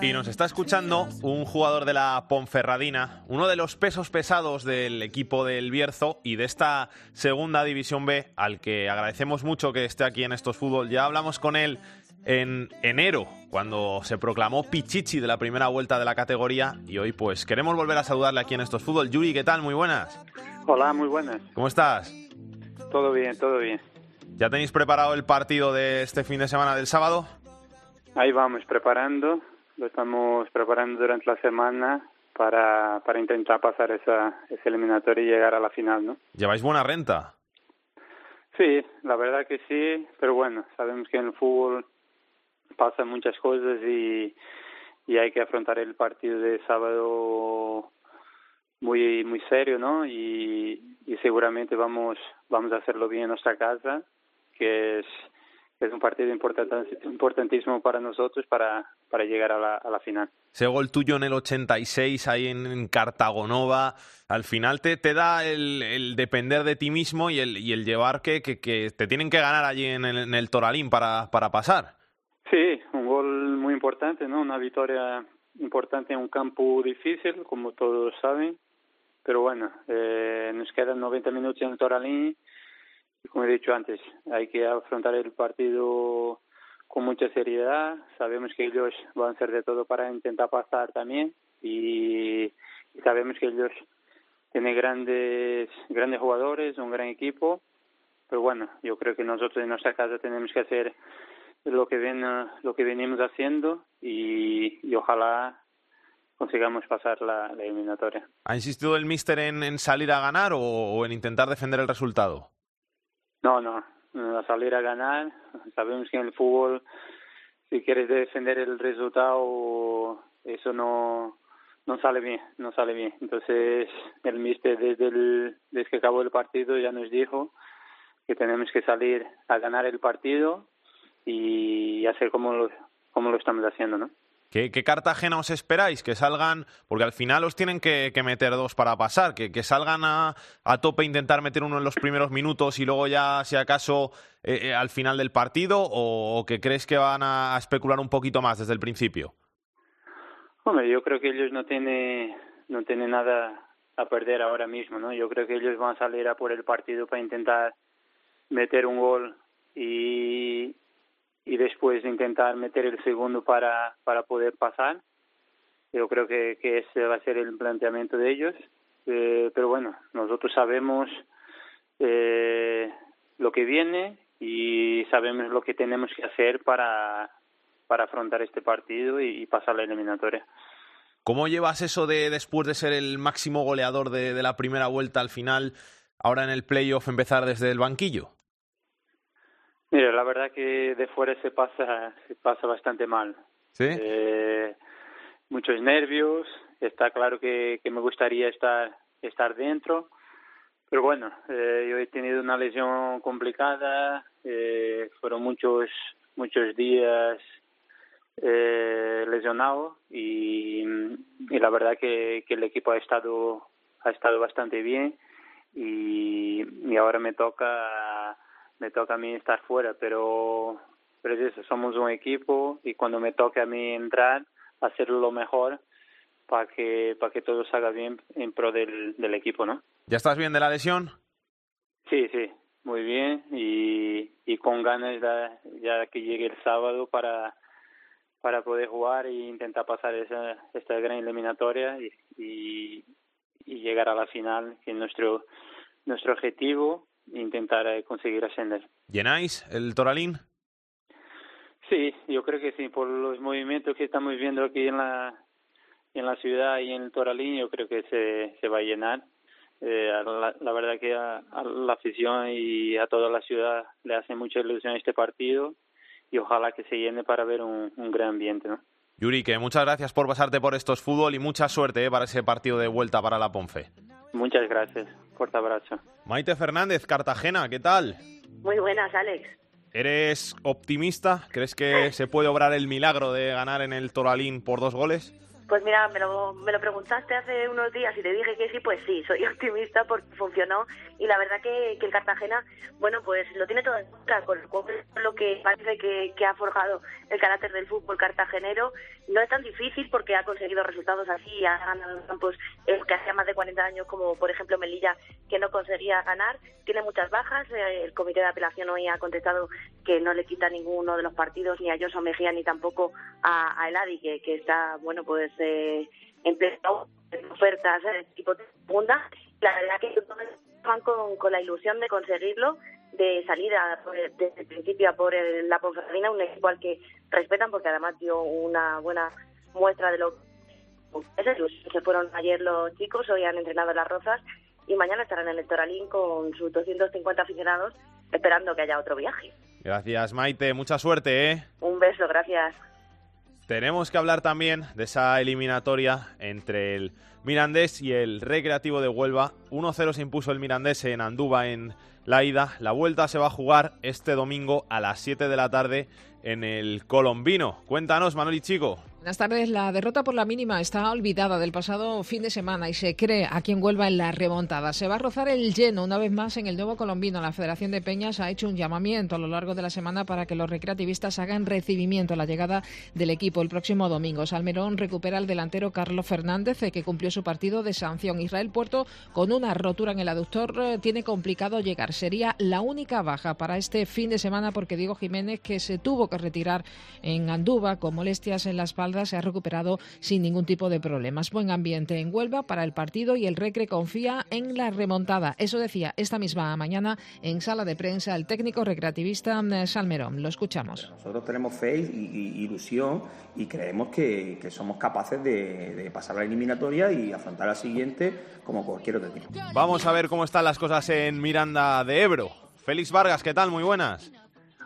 Y nos está escuchando un jugador de la Ponferradina, uno de los pesos pesados del equipo del Bierzo y de esta segunda división B, al que agradecemos mucho que esté aquí en estos fútbol. Ya hablamos con él en enero, cuando se proclamó Pichichi de la primera vuelta de la categoría, y hoy pues queremos volver a saludarle aquí en estos fútbol. Yuri, ¿qué tal? Muy buenas. Hola, muy buenas. ¿Cómo estás? Todo bien, todo bien. ¿Ya tenéis preparado el partido de este fin de semana del sábado? Ahí vamos preparando, lo estamos preparando durante la semana para, para intentar pasar esa, ese eliminatorio y llegar a la final, ¿no? ¿Lleváis buena renta? Sí, la verdad que sí, pero bueno, sabemos que en el fútbol pasan muchas cosas y, y hay que afrontar el partido de sábado muy muy serio, ¿no? Y, y seguramente vamos vamos a hacerlo bien en nuestra casa, que es es un partido importantísimo para nosotros para, para llegar a la, a la final. Ese gol tuyo en el 86 ahí en, Cartagonova, al final te, te da el, el, depender de ti mismo y el, y el llevar que, que, que te tienen que ganar allí en el, en el Toralín para, para pasar. Sí, un gol muy importante, ¿no? Una victoria importante en un campo difícil, como todos saben. Pero bueno, eh, nos quedan 90 minutos en el Toralín como he dicho antes, hay que afrontar el partido con mucha seriedad. Sabemos que ellos van a hacer de todo para intentar pasar también y, y sabemos que ellos tienen grandes grandes jugadores, un gran equipo. Pero bueno, yo creo que nosotros en nuestra casa tenemos que hacer lo que ven, lo que venimos haciendo y, y ojalá consigamos pasar la, la, eliminatoria. ¿Ha insistido el míster en, en salir a ganar o, o en intentar defender el resultado? No, no, a salir a ganar. Sabemos que en el fútbol, si quieres defender el resultado, eso no no sale bien, no sale bien. Entonces, el míster desde, desde que acabó el partido ya nos dijo que tenemos que salir a ganar el partido y hacer como lo, como lo estamos haciendo, ¿no? ¿Qué, ¿Qué, Cartagena os esperáis? Que salgan, porque al final os tienen que, meter dos para pasar, que, salgan a, a, tope intentar meter uno en los primeros minutos y luego ya, si acaso, eh, eh, al final del partido, o, o, que crees que van a, especular un poquito más desde el principio? Hombre, yo creo que ellos no tienen no tiene nada a perder ahora mismo, ¿no? Yo creo que ellos van a salir a por el partido para intentar meter un gol y, y después intentar meter el segundo para, para poder pasar. Yo creo que, que ese va a ser el planteamiento de ellos. Eh, pero bueno, nosotros sabemos eh, lo que viene y sabemos lo que tenemos que hacer para, para afrontar este partido y, y pasar la eliminatoria. ¿Cómo llevas eso de después de ser el máximo goleador de, de la primera vuelta al final, ahora en el playoff empezar desde el banquillo? Mira, la verdad que de fuera se pasa, se pasa bastante mal. ¿Sí? Eh, muchos nervios. Está claro que, que me gustaría estar, estar dentro. Pero bueno, eh, yo he tenido una lesión complicada. Eh, fueron muchos, muchos días eh, lesionado y, y la verdad que, que el equipo ha estado, ha estado bastante bien y, y ahora me toca me toca a mí estar fuera, pero, pero es eso, somos un equipo y cuando me toque a mí entrar, hacerlo lo mejor para que, para que todo salga bien en pro del, del equipo, ¿no? ¿Ya estás bien de la lesión? Sí, sí, muy bien y, y con ganas ya, ya que llegue el sábado para para poder jugar e intentar pasar esa, esta gran eliminatoria y, y, y llegar a la final, que es nuestro, nuestro objetivo, intentar eh, conseguir ascender. ¿Llenáis el Toralín? Sí, yo creo que sí, por los movimientos que estamos viendo aquí en la, en la ciudad y en el Toralín, yo creo que se, se va a llenar. Eh, la, la, verdad que a, a, la afición y a toda la ciudad le hace mucha ilusión este partido y ojalá que se llene para ver un, un gran ambiente, ¿no? Yuri, que muchas gracias por pasarte por estos fútbol y mucha suerte ¿eh? para ese partido de vuelta para la Ponfe. Muchas gracias. Fuerte abrazo. Maite Fernández, Cartagena, ¿qué tal? Muy buenas, Alex. ¿Eres optimista? ¿Crees que se puede obrar el milagro de ganar en el Toralín por dos goles? Pues mira, me lo, me lo preguntaste hace unos días y te dije que sí, pues sí, soy *laughs* optimista porque funcionó y la verdad que, que el Cartagena, bueno, pues lo tiene todo en contra, con lo que parece que, que ha forjado el carácter del fútbol cartagenero. No es tan difícil porque ha conseguido resultados así, ha ganado campos eh, que hacía más de 40 años, como por ejemplo Melilla, que no conseguía ganar. Tiene muchas bajas, eh, el comité de apelación hoy ha contestado que no le quita ninguno de los partidos, ni a Joso Mejía, ni tampoco a, a Eladi, que está, bueno, pues eh, empezado en ofertas de tipo de segunda. La verdad que van con, con la ilusión de conseguirlo, de salir a, desde el principio a por el, la Ponferradina, un equipo al que respetan porque además dio una buena muestra de lo que se fueron ayer los chicos, hoy han entrenado en las Rozas y mañana estarán en el Toralín con sus 250 aficionados esperando que haya otro viaje. Gracias, Maite. Mucha suerte, ¿eh? Un beso, gracias. Tenemos que hablar también de esa eliminatoria entre el Mirandés y el Recreativo de Huelva. 1-0 se impuso el Mirandés en Andúba en la ida. La vuelta se va a jugar este domingo a las 7 de la tarde en el Colombino. Cuéntanos, Manuel y Chico. Buenas tardes. La derrota por la mínima está olvidada del pasado fin de semana y se cree aquí en Huelva en la remontada. Se va a rozar el lleno una vez más en el nuevo colombino. La Federación de Peñas ha hecho un llamamiento a lo largo de la semana para que los recreativistas hagan recibimiento a la llegada del equipo el próximo domingo. Salmerón recupera al delantero Carlos Fernández, que cumplió su partido de sanción. Israel Puerto, con una rotura en el aductor, tiene complicado llegar. Sería la única baja para este fin de semana porque Diego Jiménez, que se tuvo que retirar en Andúba con molestias en la espalda, se ha recuperado sin ningún tipo de problemas. Buen ambiente en Huelva para el partido y el Recre confía en la remontada. Eso decía esta misma mañana en sala de prensa el técnico recreativista mm, Salmerón. Lo escuchamos. Nosotros tenemos fe y, ilusión y creemos que, que somos capaces de, de, pasar la eliminatoria y afrontar la siguiente como cualquier otro equipo. Vamos a ver cómo están las cosas en Miranda de Ebro. Félix Vargas, ¿qué tal? Muy buenas.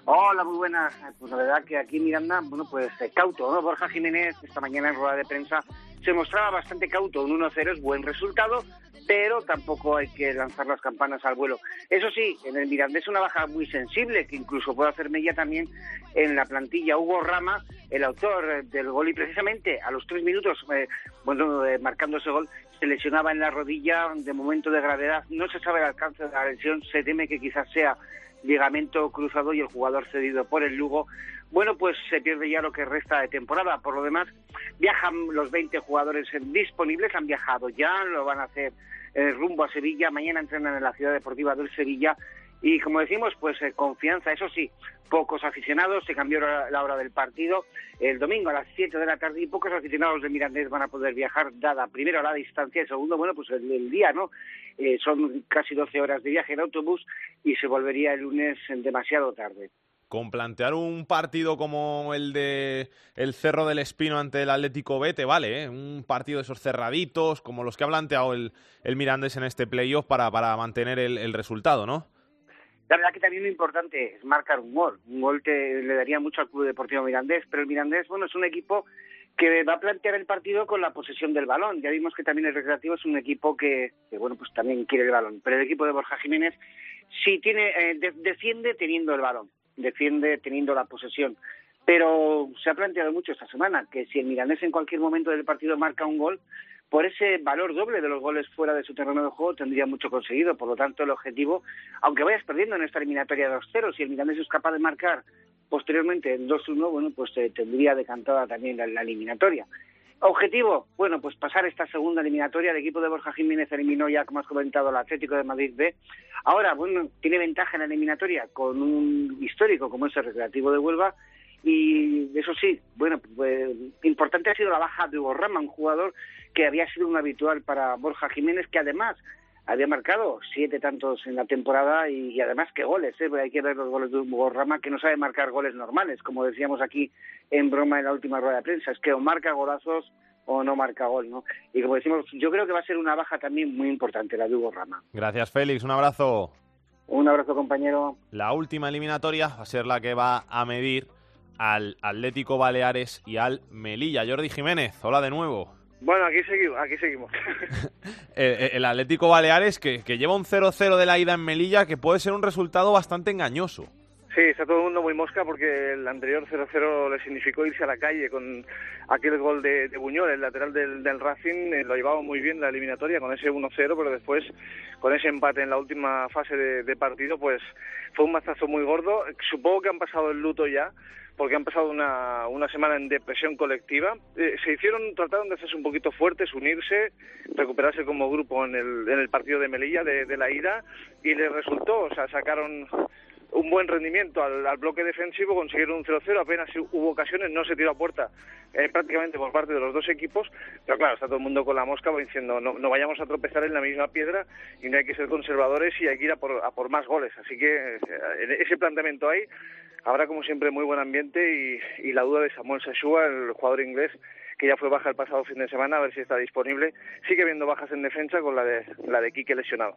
Hola, muy buenas. Pues la verdad que aquí Miranda, bueno, pues eh, cauto, ¿no? Borja Jiménez esta mañana en rueda de prensa se mostraba bastante cauto. Un 1-0 es buen resultado, pero tampoco hay que lanzar las campanas al vuelo. Eso sí, en el Miranda es una baja muy sensible, que incluso puede hacer mella también en la plantilla. Hugo Rama, el autor del gol, y precisamente a los tres minutos, eh, bueno, eh, marcando ese gol, se lesionaba en la rodilla de momento de gravedad. No se sabe el alcance de la lesión, se teme que quizás sea ligamento cruzado y el jugador cedido por el Lugo. Bueno, pues se pierde ya lo que resta de temporada. Por lo demás, viajan los 20 jugadores disponibles, han viajado ya, lo van a hacer eh, rumbo a Sevilla. Mañana entrenan en la Ciudad Deportiva del Sevilla. Y como decimos, pues eh, confianza, eso sí, pocos aficionados, se cambió la, hora del partido el domingo a las 7 de la tarde y pocos aficionados de Mirandés van a poder viajar, dada primero la distancia y segundo, bueno, pues el, día, ¿no? Eh, son casi 12 horas de viaje en autobús y se volvería el lunes demasiado tarde. Con plantear un partido como el de el Cerro del Espino ante el Atlético B, te vale, ¿eh? un partido de esos cerraditos, como los que ha planteado el, el Mirandés en este playoff para, para mantener el resultado, ¿no? La verdad que también lo importante es marcar un gol. Un gol que le daría mucho al Club Deportivo Mirandés, pero el Mirandés, bueno, es un equipo que va a plantear el partido con la posesión del balón. Ya vimos que también el Recreativo es un equipo que, que bueno, pues también quiere el balón. Pero el equipo de Borja Jiménez sí tiene, eh, de, defiende teniendo el balón, defiende teniendo la posesión. Pero se ha planteado mucho esta semana que si el Mirandés en cualquier momento del partido marca un gol, por ese valor doble de los goles fuera de su terreno de juego tendría mucho conseguido. Por lo tanto, el objetivo, aunque vayas perdiendo en esta eliminatoria de 2-0, si el Mirandés es capaz de marcar posteriormente el 2-1, bueno, pues eh, tendría decantada también la, eliminatoria. Objetivo, bueno, pues pasar esta segunda eliminatoria. El equipo de Borja Jiménez eliminó ya, como has comentado, al Atlético de Madrid B. Ahora, bueno, tiene ventaja en la eliminatoria con un histórico como es el Recreativo de Huelva. Y eso sí, bueno, pues, importante ha sido la baja de Hugo Rama, un jugador que había sido un habitual para Borja Jiménez, que además había marcado siete tantos en la temporada y, y además qué goles, ¿eh? Porque hay que ver los goles de Hugo Rama que no sabe marcar goles normales, como decíamos aquí en broma en la última rueda de prensa, es que o marca golazos o no marca gol, ¿no? Y como decimos, yo creo que va a ser una baja también muy importante la de Hugo Rama. Gracias, Félix. Un abrazo. Un abrazo, compañero. La última eliminatoria va a ser la que va a medir al Atlético Baleares y al Melilla. Jordi Jiménez, hola de nuevo. Bueno, aquí seguimos. Aquí seguimos. *laughs* el, el Atlético Baleares que, que lleva un 0-0 de la ida en Melilla que puede ser un resultado bastante engañoso. Sí, está todo el mundo muy mosca porque el anterior 0-0 le significó irse a la calle con aquel gol de, de Buñol, el lateral del, del Racing, eh, lo llevaba muy bien la eliminatoria con ese 1-0, pero después con ese empate en la última fase de, de partido, pues fue un mazazo muy gordo. Supongo que han pasado el luto ya, porque han pasado una, una semana en depresión colectiva. Eh, se hicieron, trataron de hacerse un poquito fuertes, unirse, recuperarse como grupo en el, en el partido de Melilla de, de la ida y les resultó, o sea, sacaron un buen rendimiento al, bloque defensivo, consiguieron un 0-0, apenas hubo ocasiones, no se tiró a puerta eh, prácticamente por parte de los dos equipos, pero claro, está todo el mundo con la mosca diciendo no, no vayamos a tropezar en la misma piedra y no hay que ser conservadores y hay que ir a por, a por más goles. Así que eh, ese planteamiento hay, habrá como siempre muy buen ambiente y, y la duda de Samuel Sashua, el jugador inglés, que ya fue baja el pasado fin de semana, a ver si está disponible. Sigue habiendo bajas en defensa con la de la de Quique lesionado.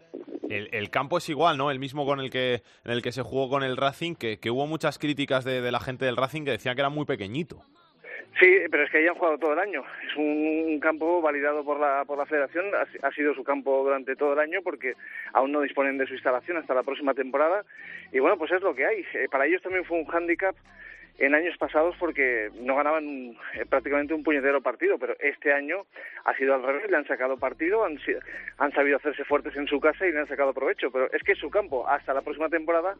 El, el, campo es igual, ¿no? El mismo con el que en el que se jugó con el Racing, que, que hubo muchas críticas de, de, la gente del Racing que decían que era muy pequeñito. Sí, pero es que ahí han jugado todo el año. Es un, un campo validado por la, por la federación, ha, ha, sido su campo durante todo el año porque aún no disponen de su instalación hasta la próxima temporada. Y bueno, pues es lo que hay. Eh, para ellos también fue un hándicap en años pasados porque no ganaban eh, prácticamente un puñetero partido, pero este año ha sido al revés, le han sacado partido, han, han sabido hacerse fuertes en su casa y le han sacado provecho, pero es que es su campo, hasta la próxima temporada,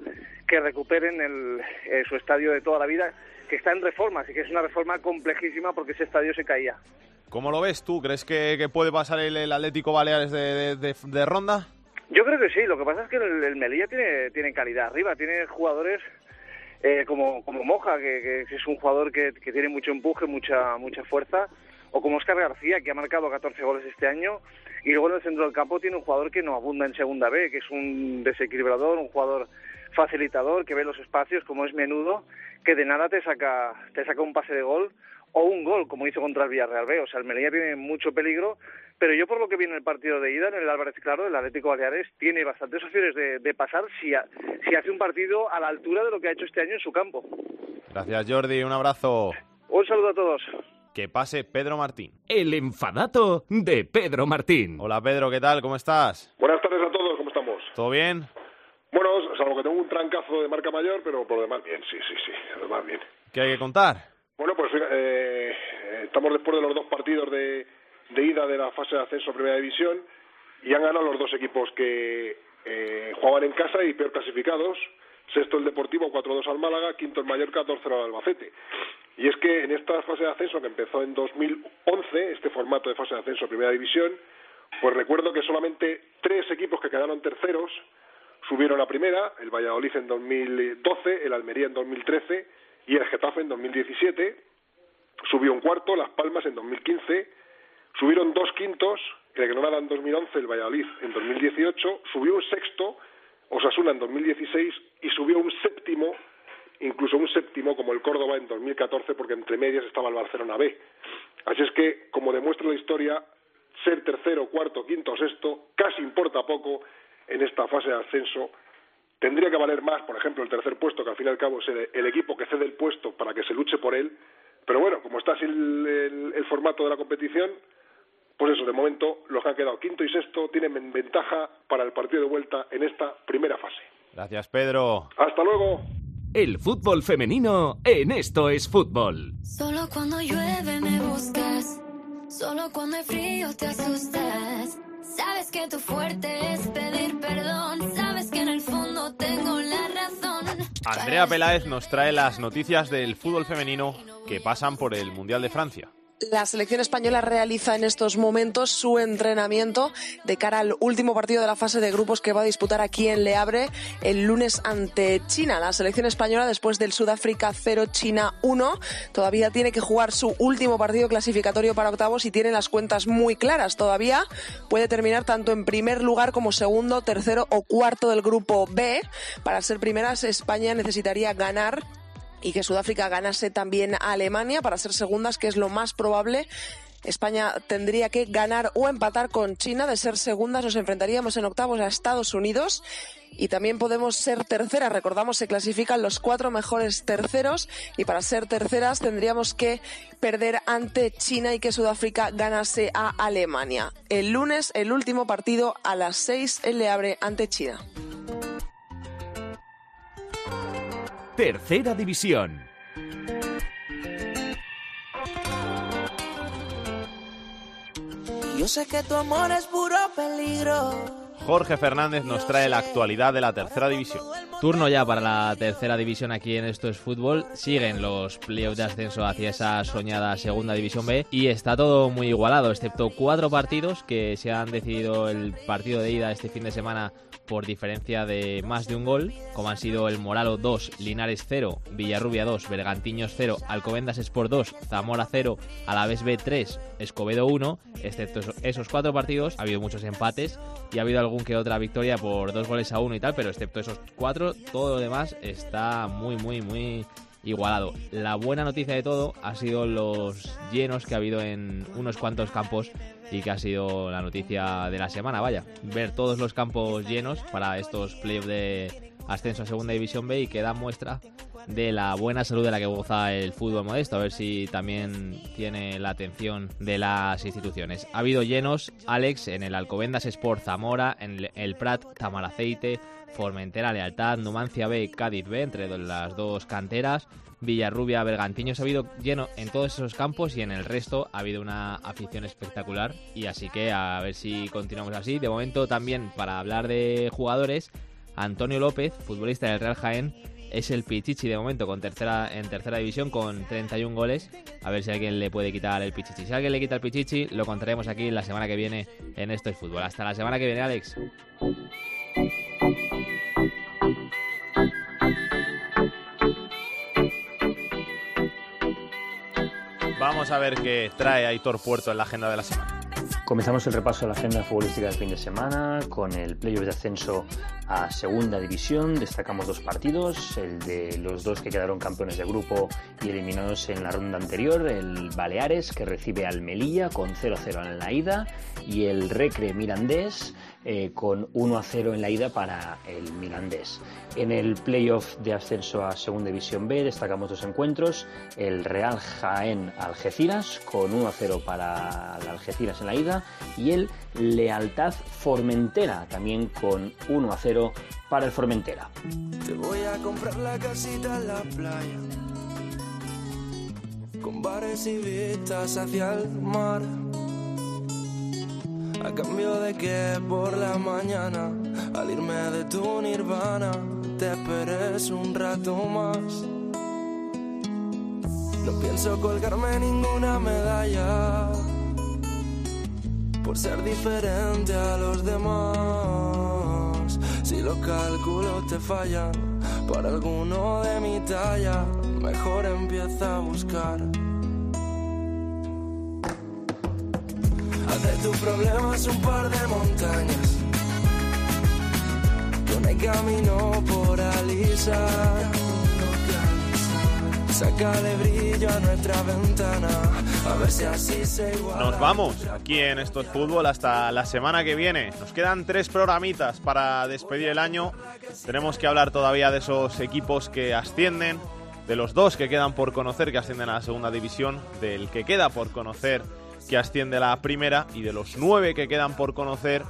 que recuperen el, eh, su estadio de toda la vida, que está en reforma, así que es una reforma complejísima porque ese estadio se caía. ¿Cómo lo ves tú? ¿Crees que, que puede pasar el, el, Atlético Baleares de, de, de, de, ronda? Yo creo que sí, lo que pasa es que el, el Melilla tiene, tiene calidad arriba, tiene jugadores eh, como, como Moja, que, es un jugador que, que, tiene mucho empuje, mucha, mucha fuerza, o como Oscar García, que ha marcado 14 goles este año, y luego en el centro del campo tiene un jugador que no abunda en segunda B, que es un desequilibrador, un jugador facilitador, que ve los espacios, como es menudo, que de nada te saca, te saca un pase de gol o un gol, como hizo contra el Villarreal B. O sea, el Melilla tiene mucho peligro, pero yo por lo que viene el partido de ida en el Álvarez Claro, el Atlético Baleares tiene bastantes opciones de, de pasar si, a, si hace un partido a la altura de lo que ha hecho este año en su campo. Gracias Jordi, un abrazo. Un saludo a todos. Que pase Pedro Martín. El enfadato de Pedro Martín. Hola Pedro, ¿qué tal? ¿Cómo estás? Buenas tardes a todos, ¿cómo estamos? ¿Todo bien? Bueno, salvo que tengo un trancazo de marca mayor, pero por lo demás bien, sí, sí, sí, por lo demás bien. ¿Qué hay que contar? Bueno, pues eh, estamos después de los dos partidos de, de ida de la fase de ascenso a Primera División y han ganado los dos equipos que eh, jugaban en casa y peor clasificados. Sexto el Deportivo, 4-2 al Málaga, quinto el Mallorca, 14 al Albacete. Y es que en esta fase de ascenso que empezó en 2011, este formato de fase de ascenso a Primera División, pues recuerdo que solamente tres equipos que quedaron terceros subieron a Primera, el Valladolid en 2012, el Almería en 2013 y el Getafe en 2017. Subió un cuarto, Las Palmas en 2015 Subieron dos quintos, el Granada en 2011, el Valladolid en 2018, subió un sexto, Osasuna en 2016 y subió un séptimo, incluso un séptimo como el Córdoba en 2014 porque entre medias estaba el Barcelona B. Así es que, como demuestra la historia, ser tercero, cuarto, quinto o sexto casi importa poco en esta fase de ascenso. Tendría que valer más, por ejemplo, el tercer puesto, que al fin y al cabo es el, equipo que cede el puesto para que se luche por él. Pero bueno, como está así el, el formato de la competición, pues eso, de momento los que han quedado quinto y sexto tienen ventaja para el partido de vuelta en esta primera fase. Gracias, Pedro. Hasta luego. El fútbol femenino en esto es fútbol. Solo cuando llueve me buscas. Solo cuando hay frío te asustas. Sabes que tu fuerte es pedir perdón. Sabes que en el fondo tengo la razón. Andrea Peláez nos trae las noticias del fútbol femenino que pasan por el Mundial de Francia. La selección española realiza en estos momentos su entrenamiento de cara al último partido de la fase de grupos que va a disputar aquí en Le Havre el lunes ante China. La selección española, después del Sudáfrica 0 China 1, todavía tiene que jugar su último partido clasificatorio para octavos y tiene las cuentas muy claras. Todavía puede terminar tanto en primer lugar como segundo, tercero o cuarto del grupo B. Para ser primeras, España necesitaría ganar y que Sudáfrica ganase también a Alemania para ser segundas, que es lo más probable. España tendría que ganar o empatar con China. De ser segundas nos enfrentaríamos en octavos a Estados Unidos y también podemos ser terceras. Recordamos, se clasifican los cuatro mejores terceros y para ser terceras tendríamos que perder ante China y que Sudáfrica ganase a Alemania. El lunes, el último partido a las seis, él le abre ante China. Tercera división. Yo sé que tu amor es puro peligro. Jorge Fernández nos trae la actualidad de la tercera división. Turno ya para la tercera división aquí en Esto es Fútbol. Siguen los playoffs de ascenso hacia esa soñada segunda división B y está todo muy igualado, excepto cuatro partidos que se han decidido el partido de ida este fin de semana por diferencia de más de un gol, como han sido el Moralo 2, Linares 0, Villarrubia 2, Bergantiños 0, Alcobendas Sport 2, Zamora 0, Alavés B 3, Escobedo 1, excepto esos cuatro partidos, ha habido muchos empates y ha habido algún que otra victoria por dos goles a uno y tal, pero excepto esos cuatro, todo lo demás está muy, muy, muy igualado. La buena noticia de todo ha sido los llenos que ha habido en unos cuantos campos y que ha sido la noticia de la semana, vaya. Ver todos los campos llenos para estos playoffs de ascenso a Segunda División B y que dan muestra de la buena salud de la que goza el fútbol modesto, a ver si también tiene la atención de las instituciones. Ha habido llenos, Alex, en el Alcobendas Sport Zamora, en el Prat Tamaraceite, Formentera Lealtad, Numancia B, Cádiz B, entre las dos canteras, Villarrubia, Bergantiños ha habido lleno en todos esos campos y en el resto ha habido una afición espectacular y así que a ver si continuamos así. De momento también para hablar de jugadores, Antonio López, futbolista del Real Jaén, es el Pichichi de momento con tercera, en tercera división con 31 goles. A ver si alguien le puede quitar el Pichichi. Si alguien le quita el Pichichi, lo contaremos aquí la semana que viene en Esto es Fútbol. Hasta la semana que viene, Alex. Vamos a ver qué trae Aitor Puerto en la agenda de la semana. Comenzamos el repaso de la agenda futbolística del fin de semana con el playoff de ascenso a segunda división. Destacamos dos partidos, el de los dos que quedaron campeones de grupo y eliminados en la ronda anterior, el Baleares que recibe al Melilla con 0-0 en la ida y el Recre Mirandés eh, con 1-0 en la ida para el Mirandés. En el playoff de ascenso a Segunda División B destacamos dos encuentros, el Real Jaén Algeciras con 1-0 para el Algeciras en la ida y el Lealtad Formentera también con 1-0 para el Formentera. Te voy a comprar la casita en la playa con bares y vistas hacia el mar. A cambio de que por la mañana, al irme de tu nirvana, te esperes un rato más. No pienso colgarme ninguna medalla por ser diferente a los demás. Si los cálculos te fallan para alguno de mi talla, mejor empieza a buscar. De tus problemas un par de montañas. Con el camino por alisar. Sácale brillo a nuestra ventana. A ver si así se iguala. Nos vamos aquí en Esto es Fútbol hasta la semana que viene. Nos quedan tres programitas para despedir el año. Tenemos que hablar todavía de esos equipos que ascienden, de los dos que quedan por conocer que ascienden a la segunda división, del que queda por conocer que asciende a la primera y de los nueve que quedan por conocer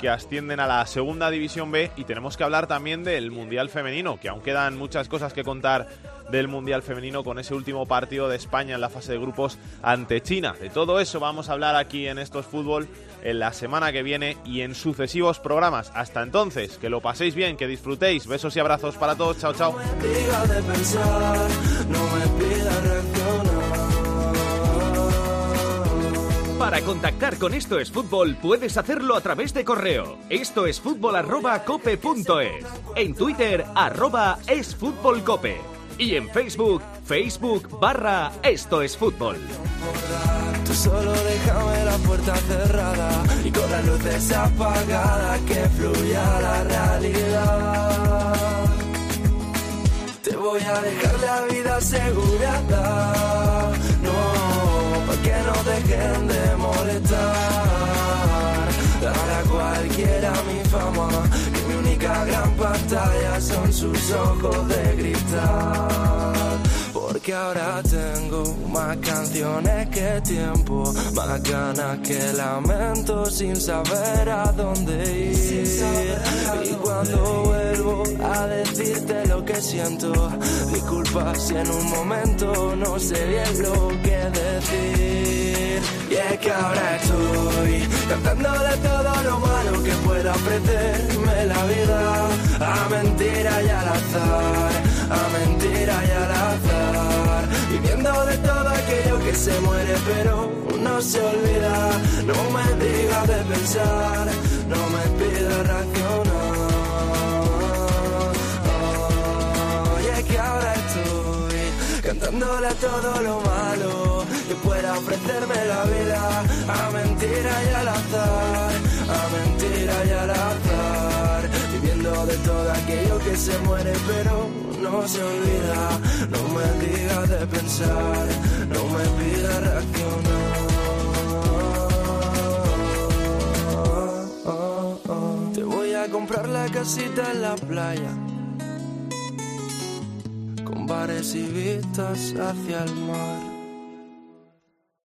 que ascienden a la segunda división B y tenemos que hablar también del Mundial Femenino, que aún quedan muchas cosas que contar del Mundial Femenino con ese último partido de España en la fase de grupos ante China. De todo eso vamos a hablar aquí en Estos Fútbol en la semana que viene y en sucesivos programas. Hasta entonces, que lo paséis bien, que disfrutéis. Besos y abrazos para todos. Chao, chao. Para contactar con Esto es Fútbol puedes hacerlo a través de correo. Esto es fútbol arroba cope punto es. En Twitter arroba es fútbol cope. Y en Facebook, Facebook barra Esto es Fútbol. Tú solo déjame la puerta cerrada y con las luces apagadas que fluya la realidad. Te voy a dejar la vida asegurada, para que no dejen de molestar. Dar a cualquiera mi fama, que mi única gran pantalla son sus ojos de cristal. Porque ahora tengo más canciones que tiempo, más ganas que lamento sin saber a dónde ir. Y cuando vuelvo a decirte lo que siento, disculpa si en un momento no sé bien lo que decir. Y es que ahora estoy cantándole todo lo malo que pueda ofrecerme la vida, a mentira y al azar, a mentira y al azar, viviendo de todo aquello que se muere pero no se olvida, no me digas de pensar, no me pidas reaccionar, y es que ahora estoy cantándole todo lo malo que pueda ofrecerme la vida, a mentira y al azar, a mentira y al azar, viviendo de todo aquello que se muere pero no se olvida, no me digas de pensar, no me pidas reaccionar. Te voy a comprar la casita en la playa, con bares y vistas hacia el mar.